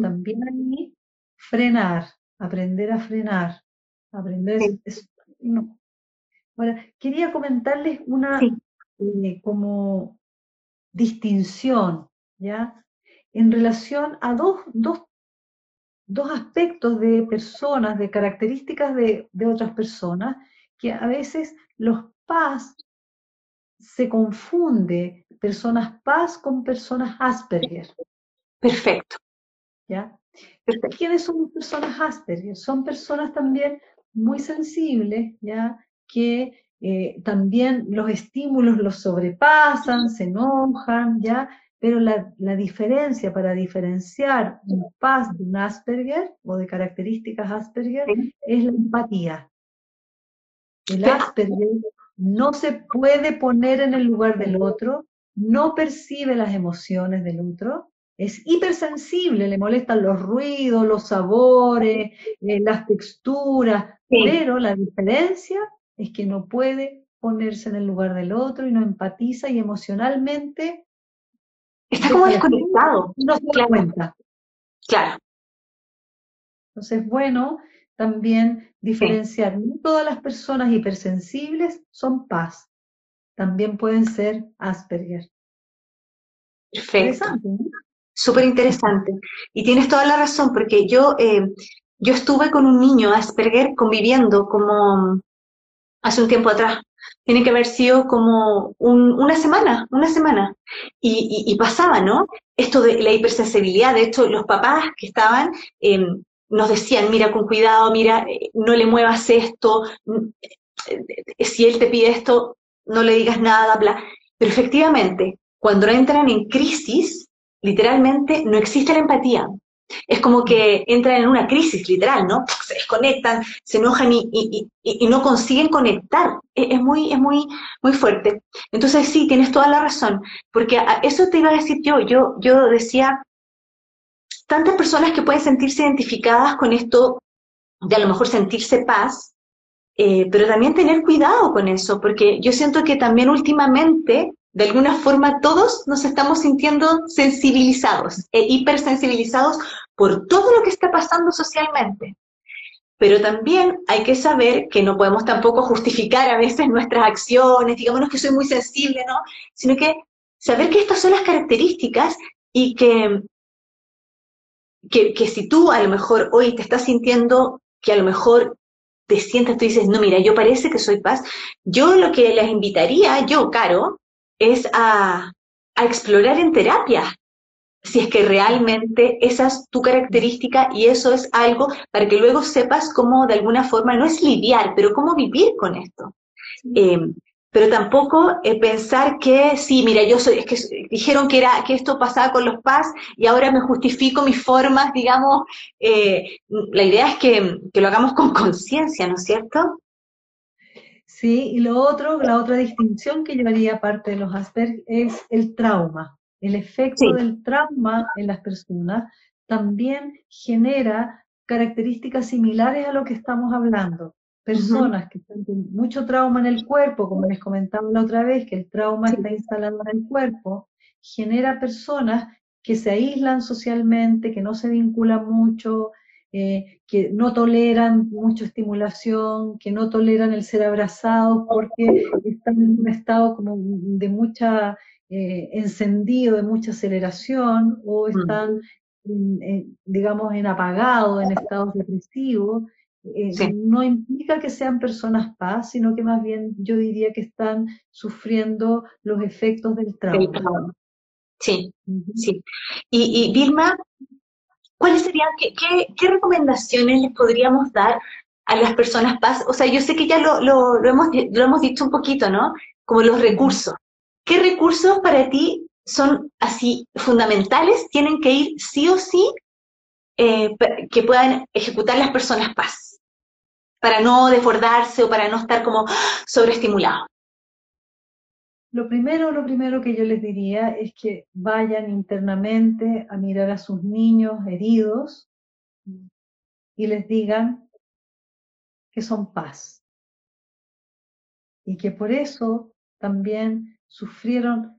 También ahí frenar, aprender a frenar, aprender no. Ahora, quería comentarles una eh, como distinción, ¿ya? En relación a dos, dos, dos aspectos de personas, de características de, de otras personas, que a veces los paz se confunde personas paz con personas Asperger. Perfecto. ¿Ya? ¿Quiénes son personas Asperger? Son personas también muy sensibles, ¿ya? Que eh, también los estímulos los sobrepasan, se enojan, ¿ya? Pero la, diferencia, para diferenciar un paz de un Asperger o de características Asperger, es la empatía. El Asperger no se puede poner en el lugar del otro, no percibe las emociones del otro, es hipersensible, le molestan los ruidos, los sabores, eh, las texturas, pero la diferencia es que no puede ponerse en el lugar del otro y no empatiza y emocionalmente está como desconectado. No se da cuenta. Claro. Entonces, bueno, también diferenciar. No todas las personas hipersensibles son paz. También pueden ser Asperger. Perfecto. Súper interesante. Y tienes toda la razón, porque yo, eh, yo estuve con un niño Asperger conviviendo como hace un tiempo atrás. Tiene que haber sido como una semana, una semana. Y, pasaba, ¿no? Esto de la hipersensibilidad. De hecho, los papás que estaban em, nos decían, mira con cuidado, mira, eh, no le muevas esto, eh, si él te pide esto, no le digas nada, bla. Pero efectivamente, cuando entran en crisis, literalmente no existe la empatía. Es como que entran en una crisis literal, ¿no? Se desconectan, se enojan y, no consiguen conectar. Es, muy, es muy, muy fuerte. Entonces sí, tienes toda la razón, porque eso te iba a decir yo. Yo, yo decía, tantas personas que pueden sentirse identificadas con esto de a lo mejor sentirse paz, eh, pero también tener cuidado con eso, porque yo siento que también últimamente, de alguna forma, todos nos estamos sintiendo sensibilizados e hipersensibilizados por todo lo que está pasando socialmente. Pero también hay que saber que no podemos tampoco justificar a veces nuestras acciones, digámonos que soy muy sensible, ¿no? Sino que saber que estas son las características y que que, si tú a lo mejor hoy te estás sintiendo que a lo mejor te sientas, tú dices, no, mira, yo parece que soy paz, yo lo que les invitaría, yo, Caro, es a, a explorar en terapia, si es que realmente esa es tu característica y eso es algo para que luego sepas cómo de alguna forma, no es lidiar, pero cómo vivir con esto. Eh, pero tampoco eh, pensar que, sí, mira, yo soy, es que dijeron que, era, que esto pasaba con los PAS y ahora me justifico mis formas, digamos, eh, la idea es que, que, lo hagamos con conciencia, ¿no es cierto? Sí, y lo otro, la otra distinción que llevaría parte de los Asperger es el trauma. El efecto del trauma en las personas también genera características similares a lo que estamos hablando. Personas que tienen mucho trauma en el cuerpo, como les comentaba la otra vez, que el trauma está instalado en el cuerpo, genera personas que se aíslan socialmente, que no se vinculan mucho, eh, que no toleran mucha estimulación, que no toleran el ser abrazados porque están en un estado como de mucha eh, encendido, de mucha aceleración, o mm. están, digamos, en apagado, en estados depresivos. Eh, no implica que sean personas paz, sino que más bien yo diría que están sufriendo los efectos del trauma. Sí, sí. Y, y Vilma, ¿cuáles serían, qué, qué, recomendaciones les podríamos dar a las personas paz? O sea, yo sé que ya lo, lo, lo, hemos, lo hemos dicho un poquito, ¿no? Como los recursos. ¿Qué recursos para ti son así fundamentales, tienen que ir sí o sí eh, que puedan ejecutar las personas paz, para no desbordarse o para no estar como sobreestimulados? Lo primero, lo primero que yo les diría es que vayan internamente a mirar a sus niños heridos y les digan que son paz. Y que por eso también sufrieron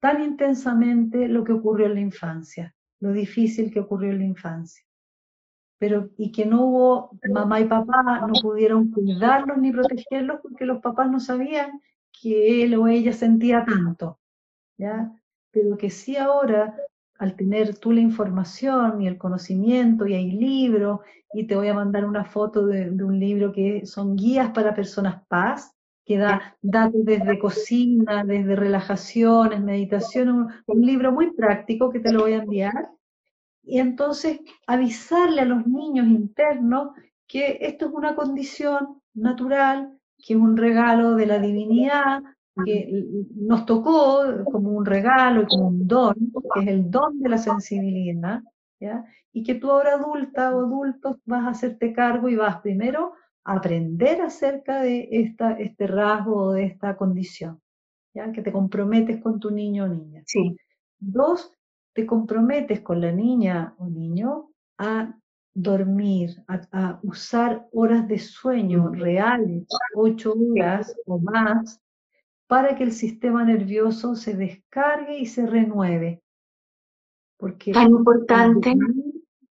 tan intensamente lo que ocurrió en la infancia, lo difícil que ocurrió en la infancia. Pero, y que no hubo, mamá y papá no pudieron cuidarlos ni protegerlos porque los papás no sabían que él o ella sentía tanto, ¿ya? Pero que sí ahora, al tener tú la información y el conocimiento, y hay libros, y te voy a mandar una foto de, un libro que son guías para personas paz, que da datos desde cocina, desde relajaciones, meditación, un, un libro muy práctico que te lo voy a enviar. Y entonces avisarle a los niños internos que esto es una condición natural, que es un regalo de la divinidad, que nos tocó como un regalo y como un don, que es el don de la sensibilidad, ¿ya? y que tú ahora adulta o adulto vas a hacerte cargo y vas primero a aprender acerca de esta, este rasgo o de esta condición, ¿ya? que te comprometes con tu niño o niña. Sí. Dos, te comprometes con la niña o niño a dormir, a, usar horas de sueño reales, ocho horas o más, para que el sistema nervioso se descargue y se renueve. Porque tan importante.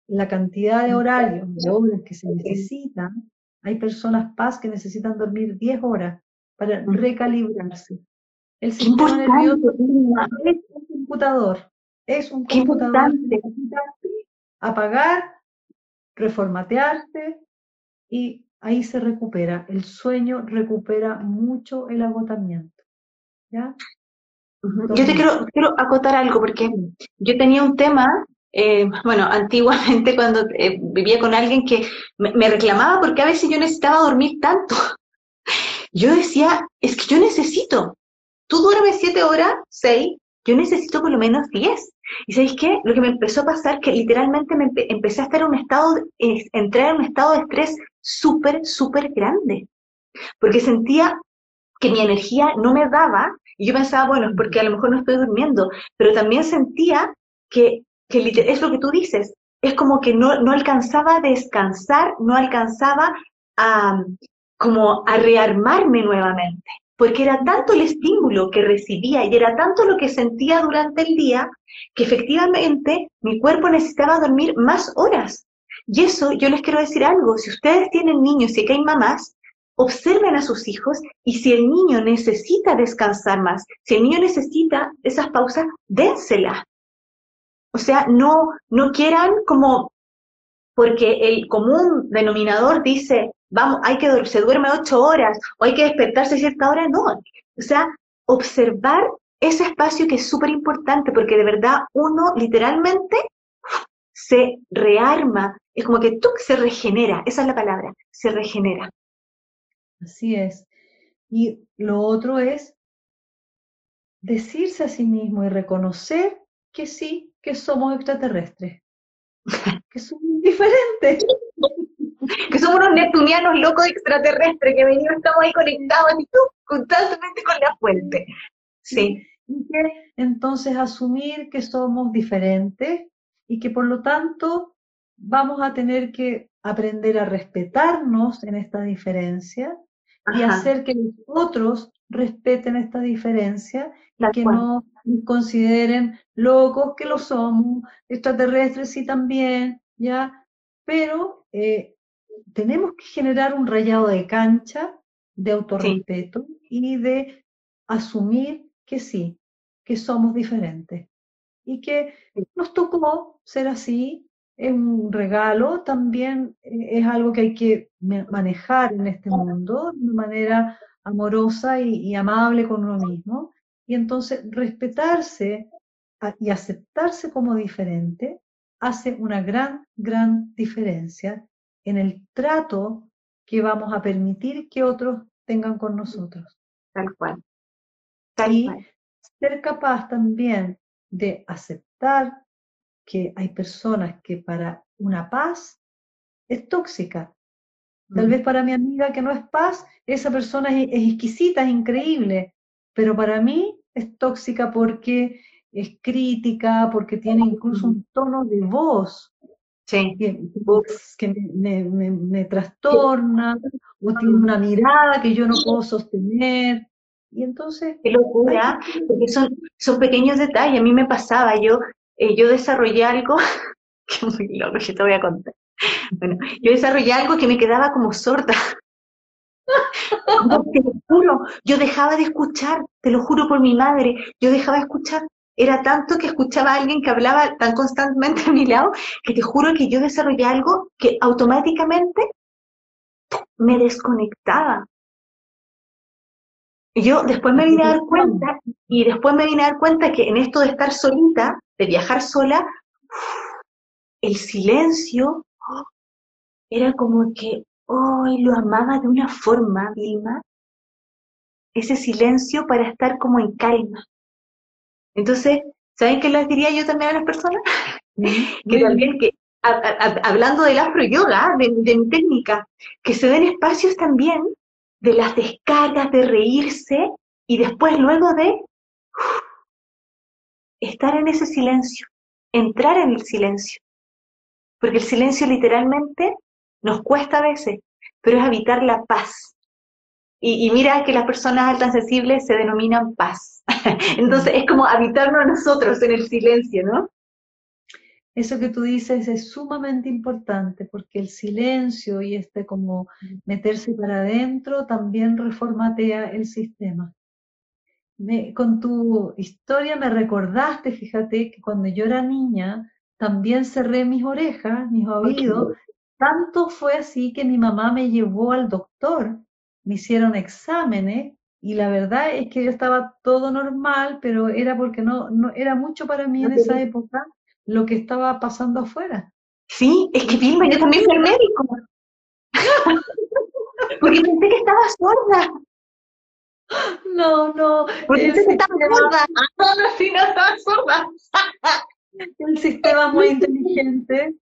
la cantidad de horarios, de horas que se necesitan, hay personas paz que necesitan dormir 10 horas para recalibrarse. El sistema nervioso es un computador, es un computador que necesita apagar reformatearte y ahí se recupera. El sueño recupera mucho el agotamiento. ¿ya? yo te quiero, quiero acotar algo porque yo tenía un tema, eh, bueno, antiguamente cuando eh, vivía con alguien que me, reclamaba porque a veces yo necesitaba dormir tanto. Yo decía, es que yo necesito. Tú duermes siete horas, seis, yo necesito por lo menos diez. Y ¿sabéis qué? Lo que me empezó a pasar que literalmente me empecé a estar en un estado, entrar en un estado de estrés súper, súper grande. Porque sentía que mi energía no me daba, y yo pensaba, bueno, es porque a lo mejor no estoy durmiendo, pero también sentía que, que es lo que tú dices, es como que no, no alcanzaba a descansar, no alcanzaba a, como a rearmarme nuevamente porque era tanto el estímulo que recibía y era tanto lo que sentía durante el día que efectivamente mi cuerpo necesitaba dormir más horas. Y eso yo les quiero decir algo, si ustedes tienen niños y que hay mamás, observen a sus hijos y si el niño necesita descansar más, si el niño necesita esas pausas, dénselas. O sea, no, no quieran como, porque el común denominador dice, vamos, hay que, se duerme ocho horas o hay que despertarse cierta hora, no. O sea, observar ese espacio que es súper importante porque de verdad uno literalmente se rearma, es como que tú se regenera, esa es la palabra, se regenera. Así es. Y lo otro es decirse a sí mismo y reconocer que sí, que somos extraterrestres, que somos diferentes, que somos unos neptunianos locos extraterrestres que venimos, estamos ahí conectados y tú, constantemente con la fuente. Sí. Entonces asumir que somos diferentes y que por lo tanto vamos a tener que aprender a respetarnos en esta diferencia y hacer que los otros respeten esta diferencia y que no consideren locos que lo somos, extraterrestres sí también, ¿ya? Pero eh, tenemos que generar un rayado de cancha de autorrespeto y de asumir que sí, que somos diferentes. Y que nos tocó ser así, es un regalo, también eh, es algo que hay que manejar en este mundo de manera amorosa y, amable con uno mismo. Y entonces respetarse y aceptarse como diferente hace una gran, gran diferencia en el trato que vamos a permitir que otros tengan con nosotros. Tal cual. y ser capaz también de aceptar que hay personas que para una paz es tóxica. Tal mm. vez para mi amiga que no es paz, esa persona es, exquisita, es increíble, pero para mí es tóxica porque es crítica, porque tiene incluso un tono de voz que, me, trastorna, o tiene una mirada que yo no puedo sostener. Y entonces... Qué locura, porque son, son pequeños detalles. A mí me pasaba, yo, eh, yo desarrollé algo, que muy loco, yo te voy a contar. Bueno, yo desarrollé algo que me quedaba como sorda. te lo juro, yo dejaba de escuchar, te lo juro por mi madre, yo dejaba de escuchar. Era tanto que escuchaba a alguien que hablaba tan constantemente a mi lado que te juro que yo desarrollé algo que automáticamente me desconectaba. Y yo después me vine a dar cuenta, y después me vine a dar cuenta que en esto de estar solita, de viajar sola, el silencio era como que, hoy lo amaba de una forma, Vilma, ese silencio para estar como en calma. Entonces, ¿saben qué les diría yo también a las personas? que también, que hablando del afro yoga, de, de mi técnica, que se den espacios también de las descargas, de reírse y después luego de estar en ese silencio, entrar en el silencio. Porque el silencio literalmente nos cuesta a veces, pero es habitar la paz. Y, mira que las personas altas sensibles se denominan paz. Entonces es como habitarnos nosotros en el silencio, ¿no? Eso que tú dices es sumamente importante porque el silencio y este como meterse para adentro también reformatea el sistema. con tu historia me recordaste, fíjate, que cuando yo era niña también cerré mis orejas, mis oídos. Tanto fue así que mi mamá me llevó al doctor, me hicieron exámenes y la verdad es que yo estaba todo normal, pero era porque no, no era mucho para mí en esa época lo que estaba pasando afuera. Sí, es que Vilma, yo también fui al médico. Porque pensé que estaba sorda. No, no. Porque pensé que estaba sorda. No, no, sí, no estaba sorda. El sistema muy inteligente.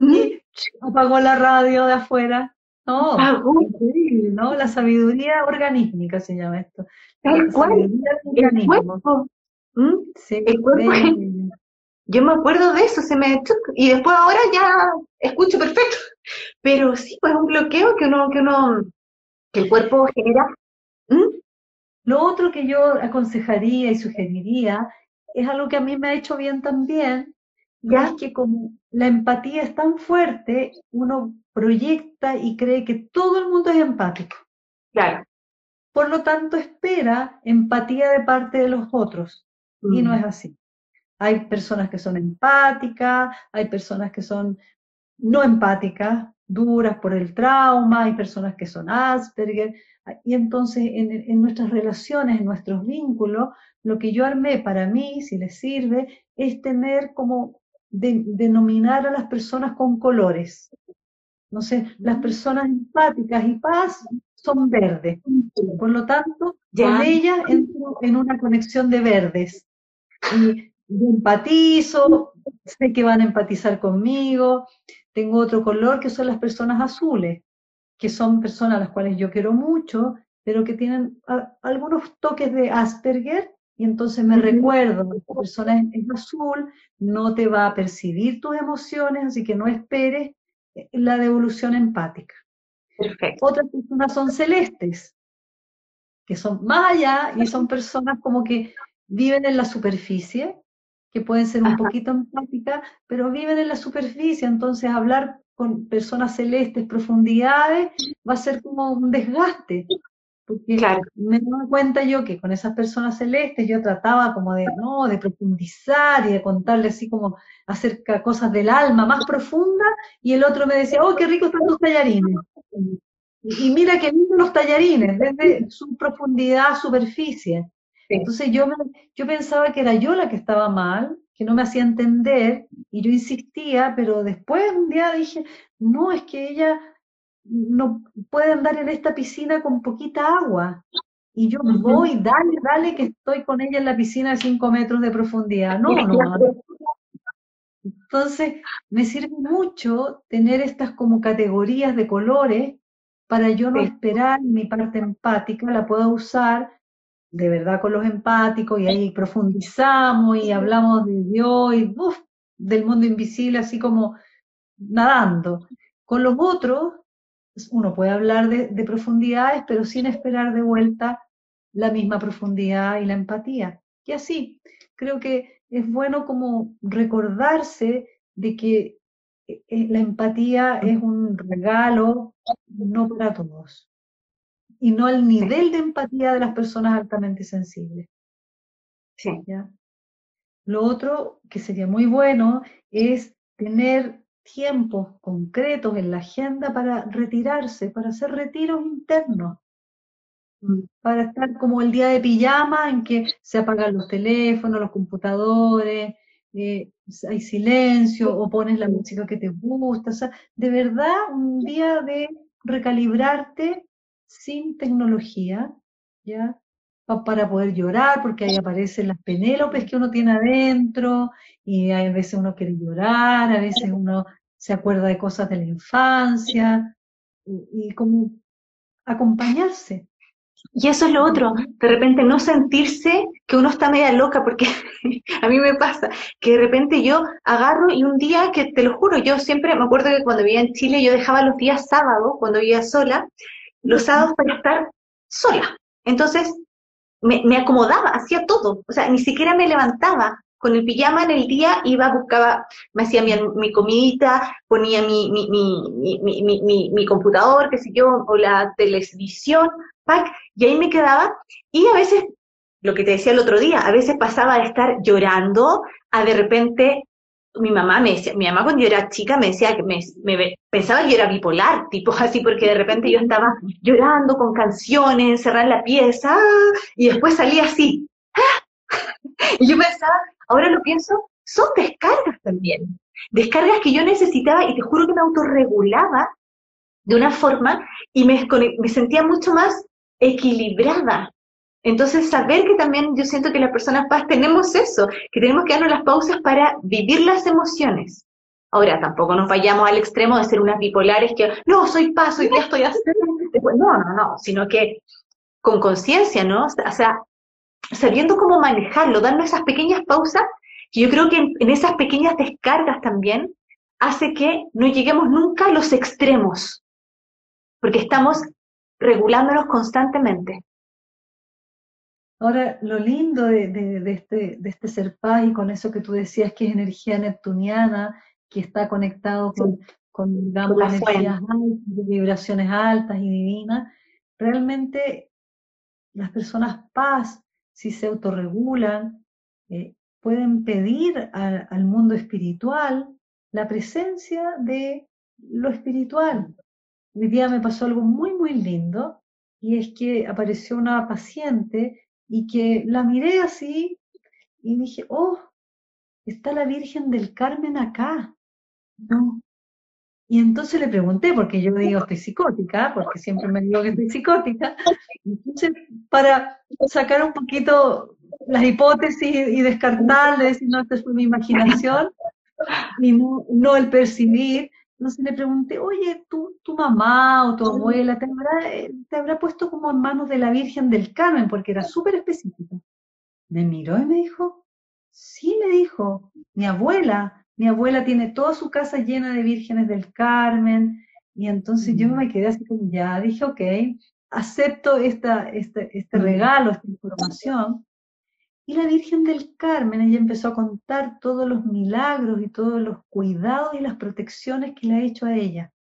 Y apagó la radio de afuera. No, increíble, ¿no? La sabiduría organísmica se llama esto. El cuerpo. ¿Mm? Sí, el cuerpo. Yo me acuerdo de eso, se me y después ahora ya escucho perfecto. Pero sí, pues un bloqueo que uno, que uno, que el cuerpo genera. ¿Mm? Lo otro que yo aconsejaría y sugeriría es algo que a mí me ha hecho bien también, ya es que como la empatía es tan fuerte, uno proyecta y cree que todo el mundo es empático. Claro. Por lo tanto, espera empatía de parte de los otros. Y no mm. es así. Hay personas que son empáticas, hay personas que son no empáticas, duras por el trauma, hay personas que son Asperger. Y entonces en, nuestras relaciones, en nuestros vínculos, lo que yo armé para mí, si les sirve, es tener como denominar a las personas con colores. No sé, las personas empáticas y paz son verdes. Por lo tanto, con ellas entro en una conexión de verdes. Y yo empatizo, sé que van a empatizar conmigo. Tengo otro color que son las personas azules, que son personas a las cuales yo quiero mucho, pero que tienen algunos toques de Asperger y entonces me recuerdo, esta persona es, azul, no te va a percibir tus emociones, así que no esperes eh, la devolución empática. Perfecto. Otras personas son celestes, que son más allá y son personas como que viven en la superficie, que pueden ser un poquito empáticas, pero viven en la superficie, entonces hablar con personas celestes, profundidades, va a ser como un desgaste. Porque me doy cuenta yo que con esas personas celestes yo trataba como de, no, de profundizar y de contarle así como acerca cosas del alma más profunda, y el otro me decía, oh, qué rico están tus tallarines. Y, mira qué lindos los tallarines, desde su profundidad, superficie. Entonces yo, yo pensaba que era yo la que estaba mal, que no me hacía entender, y yo insistía, pero después un día dije, no, es que ella no puede andar en esta piscina con poquita agua. Y yo voy, dale, dale, que estoy con ella en la piscina a cinco metros de profundidad. No, no, no. Entonces, me sirve mucho tener estas como categorías de colores para yo no esperar mi parte empática, la puedo usar de verdad con los empáticos y ahí profundizamos y hablamos de Dios y del mundo invisible así como nadando. Con los otros uno puede hablar de, de, profundidades, pero sin esperar de vuelta la misma profundidad y la empatía. Y así, creo que es bueno como recordarse de que eh, eh, la empatía es un regalo no para todos y no el nivel de empatía de las personas altamente sensibles. Sí. Lo otro que sería muy bueno es tener tiempos concretos en la agenda para retirarse, para hacer retiros internos, mm. para estar como el día de pijama en que se apagan los teléfonos, los computadores, eh, hay silencio o pones la música que te gusta, o sea, de verdad un día de recalibrarte sin tecnología, ¿ya? Para poder llorar, porque ahí aparecen las penélopes que uno tiene adentro, y a veces uno quiere llorar, a veces uno se acuerda de cosas de la infancia, y, como acompañarse. Y eso es lo otro, de repente no sentirse que uno está media loca, porque a mí me pasa, que de repente yo agarro y un día que te lo juro, yo siempre me acuerdo que cuando vivía en Chile yo dejaba los días sábados, cuando vivía sola, los sábados para estar sola. Entonces, me, acomodaba, hacía todo. O sea, ni siquiera me levantaba. Con el pijama en el día iba, buscaba, me hacía mi, mi comidita, ponía mi, mi, mi, mi, computador, qué sé yo, o la televisión, pack, y ahí me quedaba. Y a veces, lo que te decía el otro día, a veces pasaba de estar llorando a de repente mi mamá me decía, mi mamá cuando yo era chica me decía que me, pensaba que yo era bipolar, tipo así, porque de repente yo estaba llorando con canciones, encerrada en la pieza, y después salía así. Y yo pensaba, ahora lo pienso, son descargas también. Descargas que yo necesitaba y te juro que me autorregulaba de una forma y me, me sentía mucho más equilibrada, entonces, saber que también yo siento que las personas paz tenemos eso, que tenemos que darnos las pausas para vivir las emociones. Ahora, tampoco nos vayamos al extremo de ser unas bipolares que, no, soy paz, hoy día estoy haciendo. No, no, no, sino que con conciencia, ¿no? O sea, sabiendo cómo manejarlo, dando esas pequeñas pausas, que yo creo que en, en esas pequeñas descargas también hace que no lleguemos nunca a los extremos, porque estamos regulándonos constantemente. Ahora, lo lindo de, este, de este ser paz y con eso que tú decías que es energía neptuniana, que está conectado con, con energías altas, vibraciones altas y divinas, realmente las personas paz, si se autorregulan, eh, pueden pedir al mundo espiritual la presencia de lo espiritual. Hoy día me pasó algo muy, muy lindo, y es que apareció una paciente y que la miré así y dije, oh, está la Virgen del Carmen acá. ¿no? Y entonces le pregunté, porque yo digo, estoy psicótica, porque siempre me digo que estoy psicótica. Entonces, para sacar un poquito las hipótesis y descartarle, decir, no, esto fue mi imaginación, y no, no el percibir, entonces le pregunté, oye, ¿tu, tu mamá o tu abuela te habrá, eh, te habrá puesto como en manos de la Virgen del Carmen? Porque era súper específica. Me miró y me dijo, sí, me dijo, mi abuela, mi abuela tiene toda su casa llena de vírgenes del Carmen. Y entonces yo me quedé así como, ya, dije, ok, acepto esta, este regalo, esta información. Y la Virgen del Carmen, ella empezó a contar todos los milagros y todos los cuidados y las protecciones que le ha hecho a ella.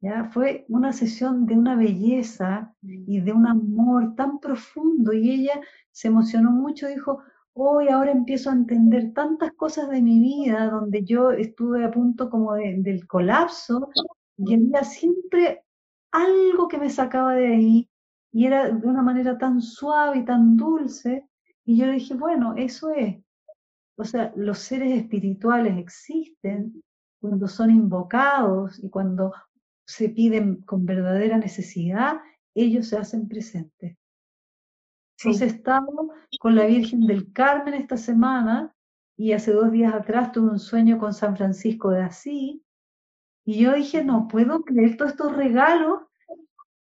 ¿Ya? Fue una sesión de una belleza y de un amor tan profundo y ella se emocionó mucho, dijo, hoy ahora empiezo a entender tantas cosas de mi vida donde yo estuve a punto como del colapso y había siempre algo que me sacaba de ahí y era de una manera tan suave y tan dulce y yo dije, bueno, eso es. O sea, los seres espirituales existen cuando son invocados y cuando se piden con verdadera necesidad, ellos se hacen presentes. Entonces estamos con la Virgen del Carmen esta semana y hace dos días atrás tuve un sueño con San Francisco de Asís y yo dije, no puedo creer todos estos regalos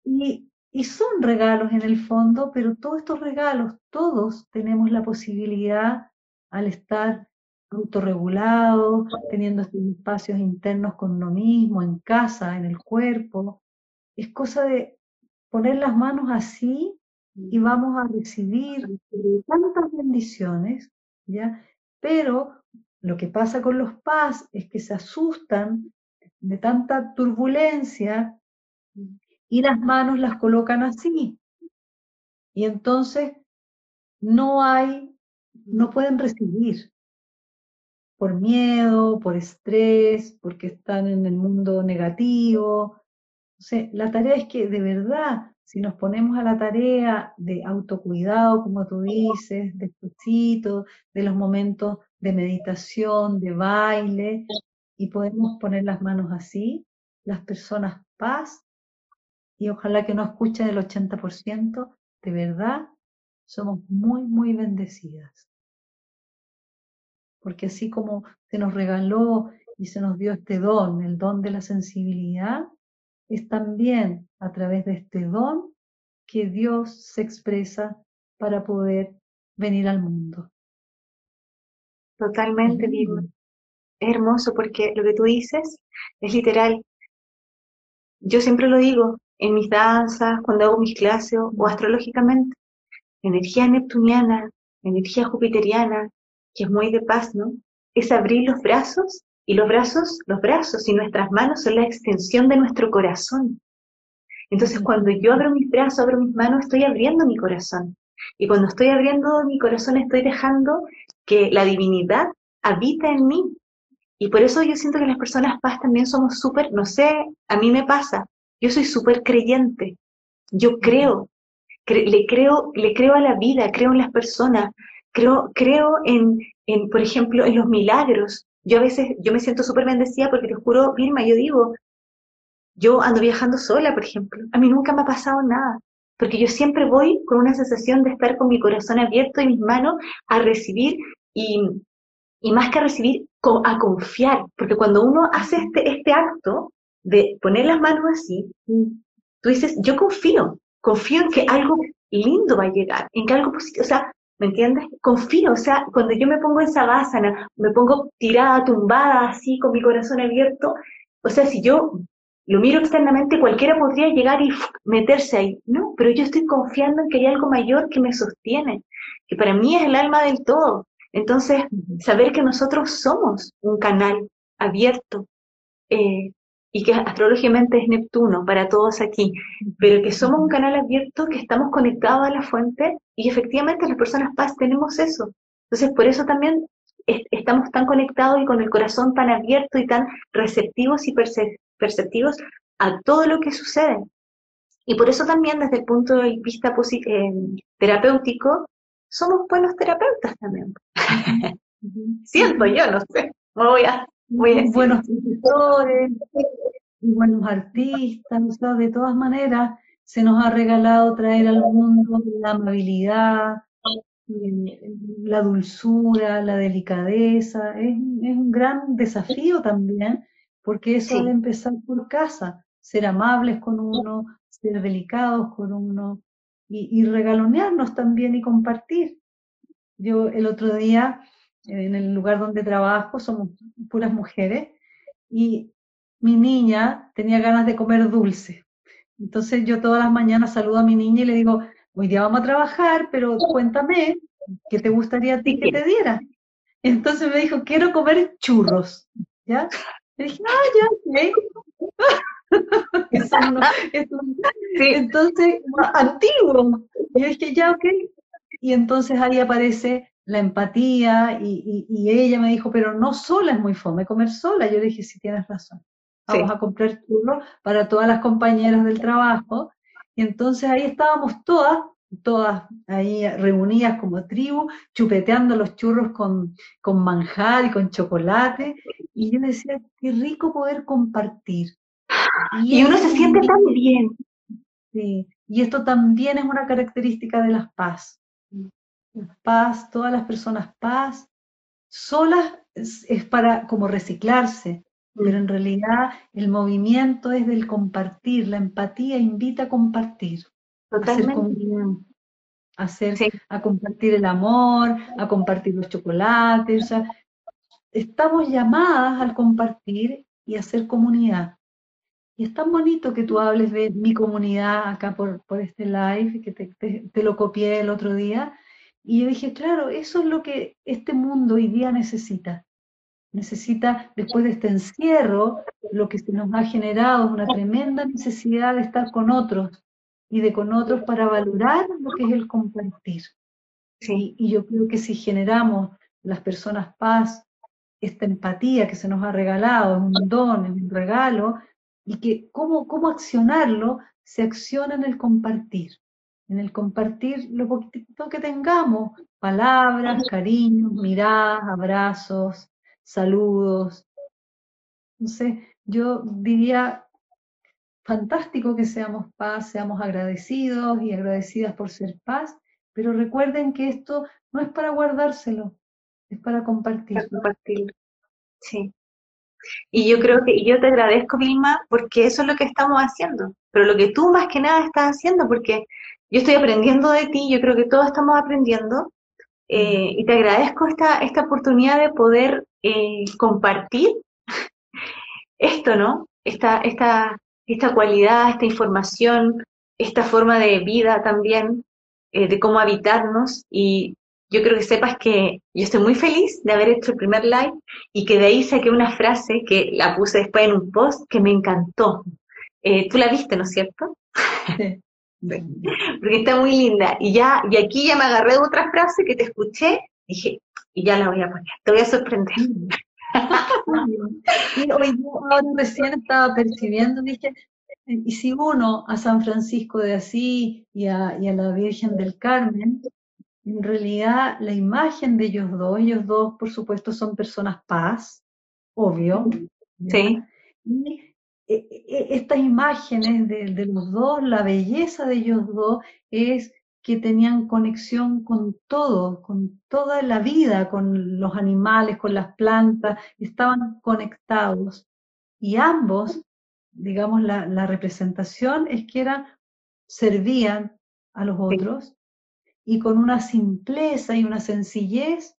y y son regalos en el fondo, pero todos estos regalos, todos tenemos la posibilidad al estar autorregulados, teniendo estos espacios internos con uno mismo, en casa, en el cuerpo. Es cosa de poner las manos así y vamos a recibir tantas bendiciones, ¿ya? Pero lo que pasa con los paz es que se asustan de tanta turbulencia y las manos las colocan así. Y entonces no hay, no pueden recibir por miedo, por estrés, porque están en el mundo negativo. La tarea es que de verdad, si nos ponemos a la tarea de autocuidado, como tú dices, de de los momentos de meditación, de baile, y podemos poner las manos así, las personas paz y ojalá que no escuchen el 80%, de verdad somos muy, muy bendecidas. Porque así como se nos regaló y se nos dio este don, el don de la sensibilidad, es también a través de este don que Dios se expresa para poder venir al mundo. Totalmente, digo. Es hermoso porque lo que tú dices es literal. Yo siempre lo digo, en mis danzas, cuando hago mis clases o astrológicamente. Energía neptuniana, energía jupiteriana, que es muy de paz, ¿no? Es abrir los brazos y los brazos, los brazos y nuestras manos son la extensión de nuestro corazón. Entonces, cuando yo abro mis brazos, abro mis manos, estoy abriendo mi corazón. Y cuando estoy abriendo mi corazón, estoy dejando que la divinidad habita en mí. Y por eso yo siento que las personas paz también somos súper, no sé, a mí me pasa, yo soy súper creyente. Yo creo, le creo, le creo a la vida, creo en las personas, creo, creo en, en, por ejemplo, en los milagros. Yo a veces, yo me siento súper bendecida porque te juro, Vilma, yo digo, yo ando viajando sola, por ejemplo. A mí nunca me ha pasado nada, porque yo siempre voy con una sensación de estar con mi corazón abierto y mis manos a recibir y, y más que a recibir, a confiar, porque cuando uno hace este, este acto, de poner las manos así, tú dices, yo confío, confío en que algo lindo va a llegar, en que algo positivo, o sea, ¿me entiendes? Confío, o sea, cuando yo me pongo en sabásana, me pongo tirada, tumbada, así, con mi corazón abierto, o sea, si yo lo miro externamente, cualquiera podría llegar y meterse ahí, ¿no? Pero yo estoy confiando en que hay algo mayor que me sostiene, que para mí es el alma del todo. Entonces, saber que nosotros somos un canal abierto, eh, y que astrológicamente es Neptuno para todos aquí, pero que somos un canal abierto, que estamos conectados a la fuente y efectivamente las personas paz tenemos eso. Entonces, por eso también estamos tan conectados y con el corazón tan abierto y tan receptivos y perceptivos a todo lo que sucede. Y por eso también desde el punto de vista eh, terapéutico, somos buenos terapeutas también. Siento yo, no sé, me voy a buenos escritores, buenos artistas, de todas maneras se nos ha regalado traer al mundo la amabilidad, eh, la dulzura, la delicadeza. Es, un gran desafío también, porque eso debe empezar por casa, ser amables con uno, ser delicados con uno y, y regalonearnos también y compartir. Yo el otro día, en el lugar donde trabajo, somos puras mujeres, y mi niña tenía ganas de comer dulce. Entonces yo todas las mañanas saludo a mi niña y le digo, hoy día vamos a trabajar, pero cuéntame, ¿qué te gustaría a ti que te diera? Entonces me dijo, quiero comer churros, ¿ya? Le dije, ah, ya, Entonces, antiguo. Y yo dije, ya, ok. Y entonces ahí aparece la empatía y, ella me dijo, pero no sola es muy fome comer sola. Yo le dije, sí, tienes razón. Vamos a comprar churros para todas las compañeras del trabajo. Y entonces ahí estábamos todas, todas ahí reunidas como tribu, chupeteando los churros con, con manjar y con chocolate. Y yo decía, qué rico poder compartir. Y, uno se siente tan bien. Sí, y esto también es una característica de las paz. Paz, todas las personas paz, solas es, para como reciclarse, pero en realidad el movimiento es del compartir, la empatía invita a compartir. Totalmente. A hacer, a compartir el amor, a compartir los chocolates. estamos llamadas al compartir y hacer comunidad. Y es tan bonito que tú hables de mi comunidad acá por, por este live, que te, lo copié el otro día. Y yo dije, claro, eso es lo que este mundo hoy día necesita. Necesita, después de este encierro, lo que se nos ha generado es una tremenda necesidad de estar con otros y de con otros para valorar lo que es el compartir. Sí. Y yo creo que si generamos las personas paz, esta empatía que se nos ha regalado, es un don, es un regalo, y que cómo, cómo accionarlo se acciona en el compartir, en el compartir lo poquito que tengamos, palabras, cariños, miradas, abrazos, saludos. Entonces, yo diría, fantástico que seamos paz, seamos agradecidos y agradecidas por ser paz, pero recuerden que esto no es para guardárselo, es para compartir. Para compartir. Sí. Y yo creo que, y yo te agradezco, Vilma, porque eso es lo que estamos haciendo, pero lo que tú más que nada estás haciendo, porque yo estoy aprendiendo de ti, yo creo que todos estamos aprendiendo, eh, y te agradezco esta, esta oportunidad de poder eh, compartir esto, ¿no? Esta, esta, esta cualidad, esta información, esta forma de vida también, eh, de cómo habitarnos y yo creo que sepas que yo estoy muy feliz de haber hecho el primer live y que de ahí saqué una frase que la puse después en un post que me encantó. Tú la viste, ¿no es cierto? Sí. Porque está muy linda. Y ya, y aquí ya me agarré de otra frase que te escuché, dije, y ya la voy a poner, te voy a sorprender. y hoy yo recién estaba percibiendo, dije, y si uno a San Francisco de Asís y a, y a la Virgen del Carmen en realidad la imagen de ellos dos, ellos dos por supuesto son personas paz, obvio. Sí. Y estas imágenes de, los dos, la belleza de ellos dos es que tenían conexión con todo, con toda la vida, con los animales, con las plantas, estaban conectados. Y ambos, digamos, la, la representación es que eran, servían a los otros y con una simpleza y una sencillez,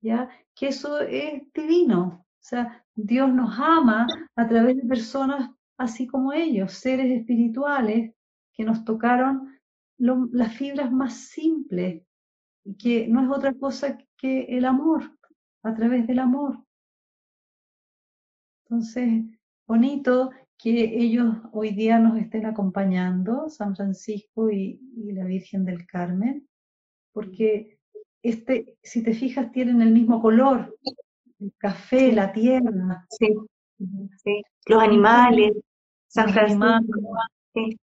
¿ya? Que eso es divino. O sea, Dios nos ama a través de personas así como ellos, seres espirituales que nos tocaron las fibras más simples y que no es otra cosa que el amor, a través del amor. Entonces, bonito que ellos hoy día nos estén acompañando, San Francisco y la Virgen del Carmen, porque este, si te fijas, tienen el mismo color, el café, la tierra. Sí, sí. Los animales, San Francisco. Sí.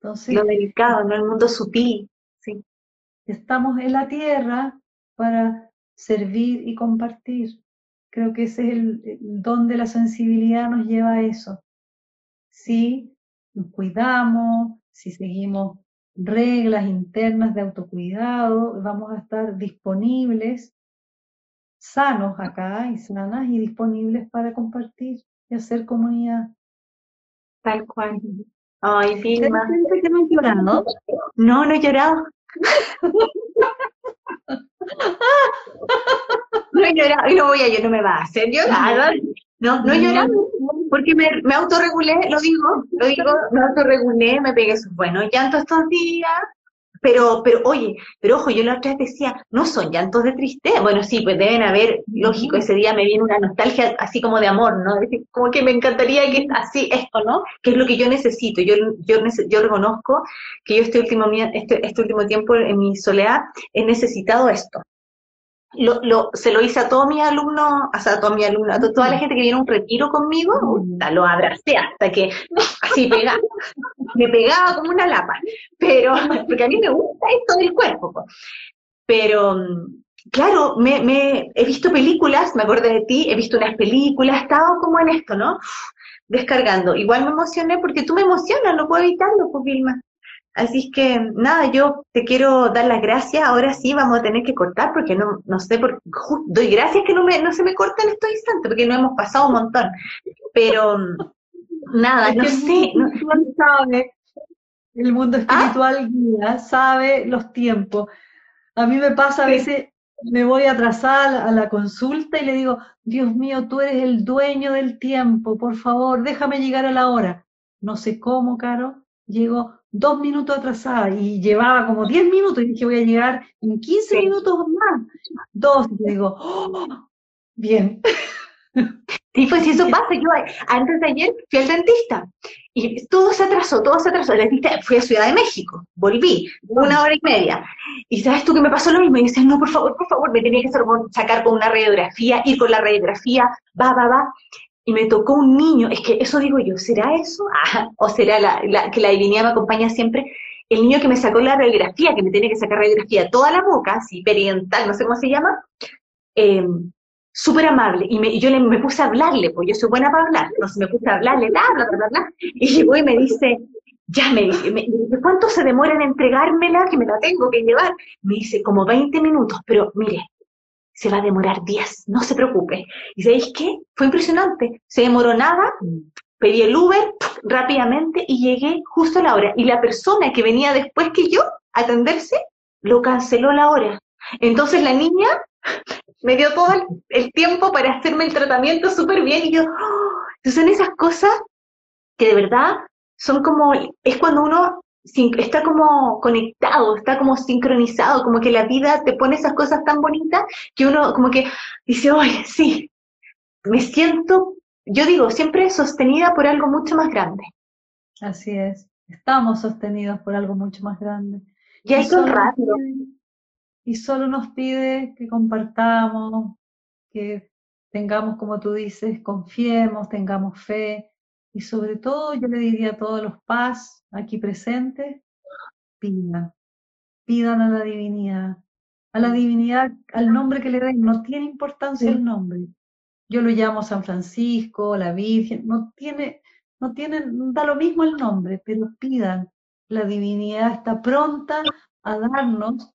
Entonces, lo delicado, ¿no? El mundo sutil. Sí. Estamos en la tierra para servir y compartir. Creo que ese es el, el don de la sensibilidad, nos lleva a eso. Si nos cuidamos, si seguimos reglas internas de autocuidado, vamos a estar disponibles, sanos acá y sanas y disponibles para compartir y hacer comunidad. Tal cual. Ay, Vilma. ¿Te llorando? No, no he llorado. No llorar, no voy a yo no me va a hacer llorar. No, no llorar, porque me, me autorregulé, lo digo, lo digo, me autorregulé, me pegué sus buenos llantos estos días, pero, pero oye, pero ojo, yo la otra vez decía, no son llantos de tristeza. Bueno, sí, pues deben haber, lógico, ese día me viene una nostalgia así como de amor, ¿no? Como que me encantaría que así esto, ¿no? Que es lo que yo necesito. Yo, yo, yo reconozco que yo este último, este, este último tiempo en mi soledad he necesitado esto lo, lo, se lo hice a todos mis alumnos, o sea, a todos mis alumnos, a toda la gente que viene a un retiro conmigo, lo abracé hasta que así pegaba, me pegaba como una lapa, pero, porque a mí me gusta esto del cuerpo, pero, claro, me, me, he visto películas, me acordé de ti, he visto unas películas, he estado como en esto, ¿no? Descargando. Igual me emocioné porque tú me emocionas, no puedo evitarlo, pues Vilma. Así es que nada, yo te quiero dar las gracias. Ahora sí vamos a tener que cortar porque no, no sé, por, doy gracias que no, me, no se me corta en estos instantes porque no hemos pasado un montón. Pero nada, no sé. No, sabe, el mundo ¿Ah? espiritual guía, sabe los tiempos. A mí me pasa a veces, me voy atrasada a la consulta y le digo, Dios mío, tú eres el dueño del tiempo, por favor, déjame llegar a la hora. No sé cómo, Caro, llego dos minutos atrasada y llevaba como diez minutos y dije voy a llegar en 15 minutos más. Dos, y digo, oh, bien. Sí, pues eso pasa. Yo antes de ayer fui al dentista y todo se atrasó, todo se atrasó. El dentista fui a Ciudad de México, volví, una hora y media. Y sabes tú que me pasó lo mismo. Y dices, no, por favor, por favor, me tenía que sacar con una radiografía, ir con la radiografía, va, va, va y me tocó un niño, es que eso digo yo, ¿será eso? Ah, ¿O será la, que la divinidad me acompaña siempre? El niño que me sacó la radiografía, que me tiene que sacar radiografía toda la boca, si peridental, no sé cómo se llama, eh, súper amable. Y, me, yo le, me puse a hablarle, pues yo soy buena para hablar, entonces me puse a hablarle, bla, bla, y llegó y me dice, ya me dice, me, ¿cuánto se demora en entregármela? Que me la tengo que llevar. Me dice, como 20 minutos, pero mire, se va a demorar días, no se preocupe. ¿Y sabéis qué? Fue impresionante. Se demoró nada, pedí el Uber rápidamente y llegué justo a la hora. Y la persona que venía después que yo a atenderse, lo canceló la hora. Entonces la niña me dio todo el, tiempo para hacerme el tratamiento súper bien y yo, oh, son esas cosas que de verdad son como, es cuando uno está como conectado, está como sincronizado, como que la vida te pone esas cosas tan bonitas que uno como que dice, oye, sí, me siento, yo digo, siempre sostenida por algo mucho más grande. Así es, estamos sostenidos por algo mucho más grande. Y, rápido. y solo nos pide que compartamos, que tengamos, como tú dices, confiemos, tengamos fe, y sobre todo yo le diría a todos los paz aquí presentes, pidan, pidan a la divinidad, a la divinidad, al nombre que le den, no tiene importancia el nombre. Yo lo llamo San Francisco, la Virgen, no tiene, no tiene, da lo mismo el nombre, pero pidan, la divinidad está pronta a darnos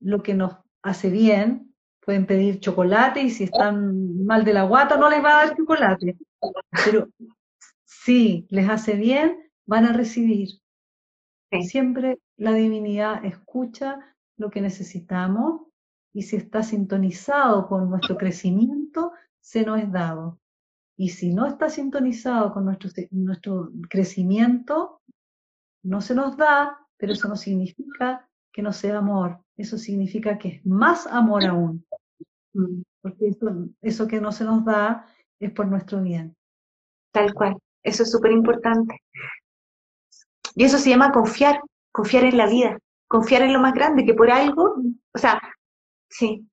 lo que nos hace bien. Pueden pedir chocolate y si están mal de la guata no les va a dar chocolate. Pero si les hace bien, van a recibir. Siempre la divinidad escucha lo que necesitamos y si está sintonizado con nuestro crecimiento, se nos es dado. Y si no está sintonizado con nuestro, nuestro crecimiento, no se nos da, pero eso no significa que no sea amor, eso significa que es más amor aún. Mm. Porque eso, eso que no se nos da es por nuestro bien. Tal cual. Eso es súper importante. Y eso se llama confiar, confiar en la vida, confiar en lo más grande, que por algo, o sea, sí.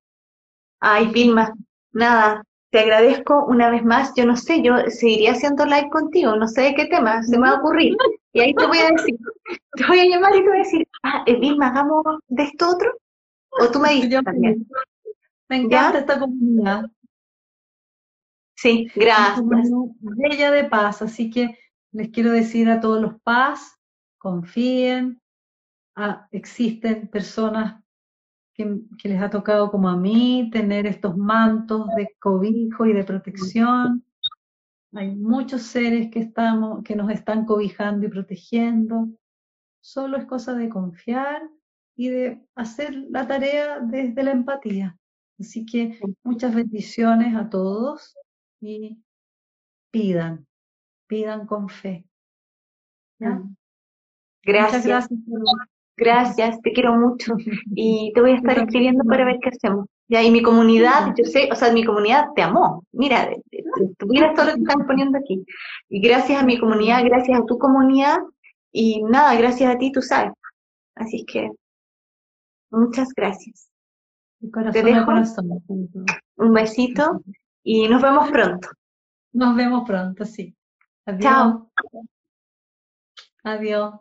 Ay, Vilma, nada, te agradezco una vez más. Yo no sé, yo seguiría haciendo live contigo, no sé de qué tema, se me va a ocurrir. Y ahí te voy a decir, te voy a llamar y te voy a decir, ah, eh, Vilma, hagamos de esto otro. O tú me dices también. Me encanta esta comunidad. Sí, gracias. Bella de paz, así que les quiero decir a todos los paz, confíen, ah, existen personas que, les ha tocado como a mí tener estos mantos de cobijo y de protección. Hay muchos seres que, estamos, que nos están cobijando y protegiendo. Solo es cosa de confiar y de hacer la tarea desde la empatía. Así que muchas bendiciones a todos y pidan, pidan con fe. Mm. Gracias. gracias. Gracias, te quiero mucho. Y te voy a estar escribiendo para ver qué hacemos. Ya, y mi comunidad, yo sé, o sea, mi comunidad te amó. Mira, mira todo lo que están poniendo aquí. Y gracias a mi comunidad, gracias a tu comunidad, y nada, gracias a ti, tú sabes. Así que, muchas gracias. te dejo un besito y nos vemos pronto. Nos vemos pronto, sí. Adiós. Chao. Adiós.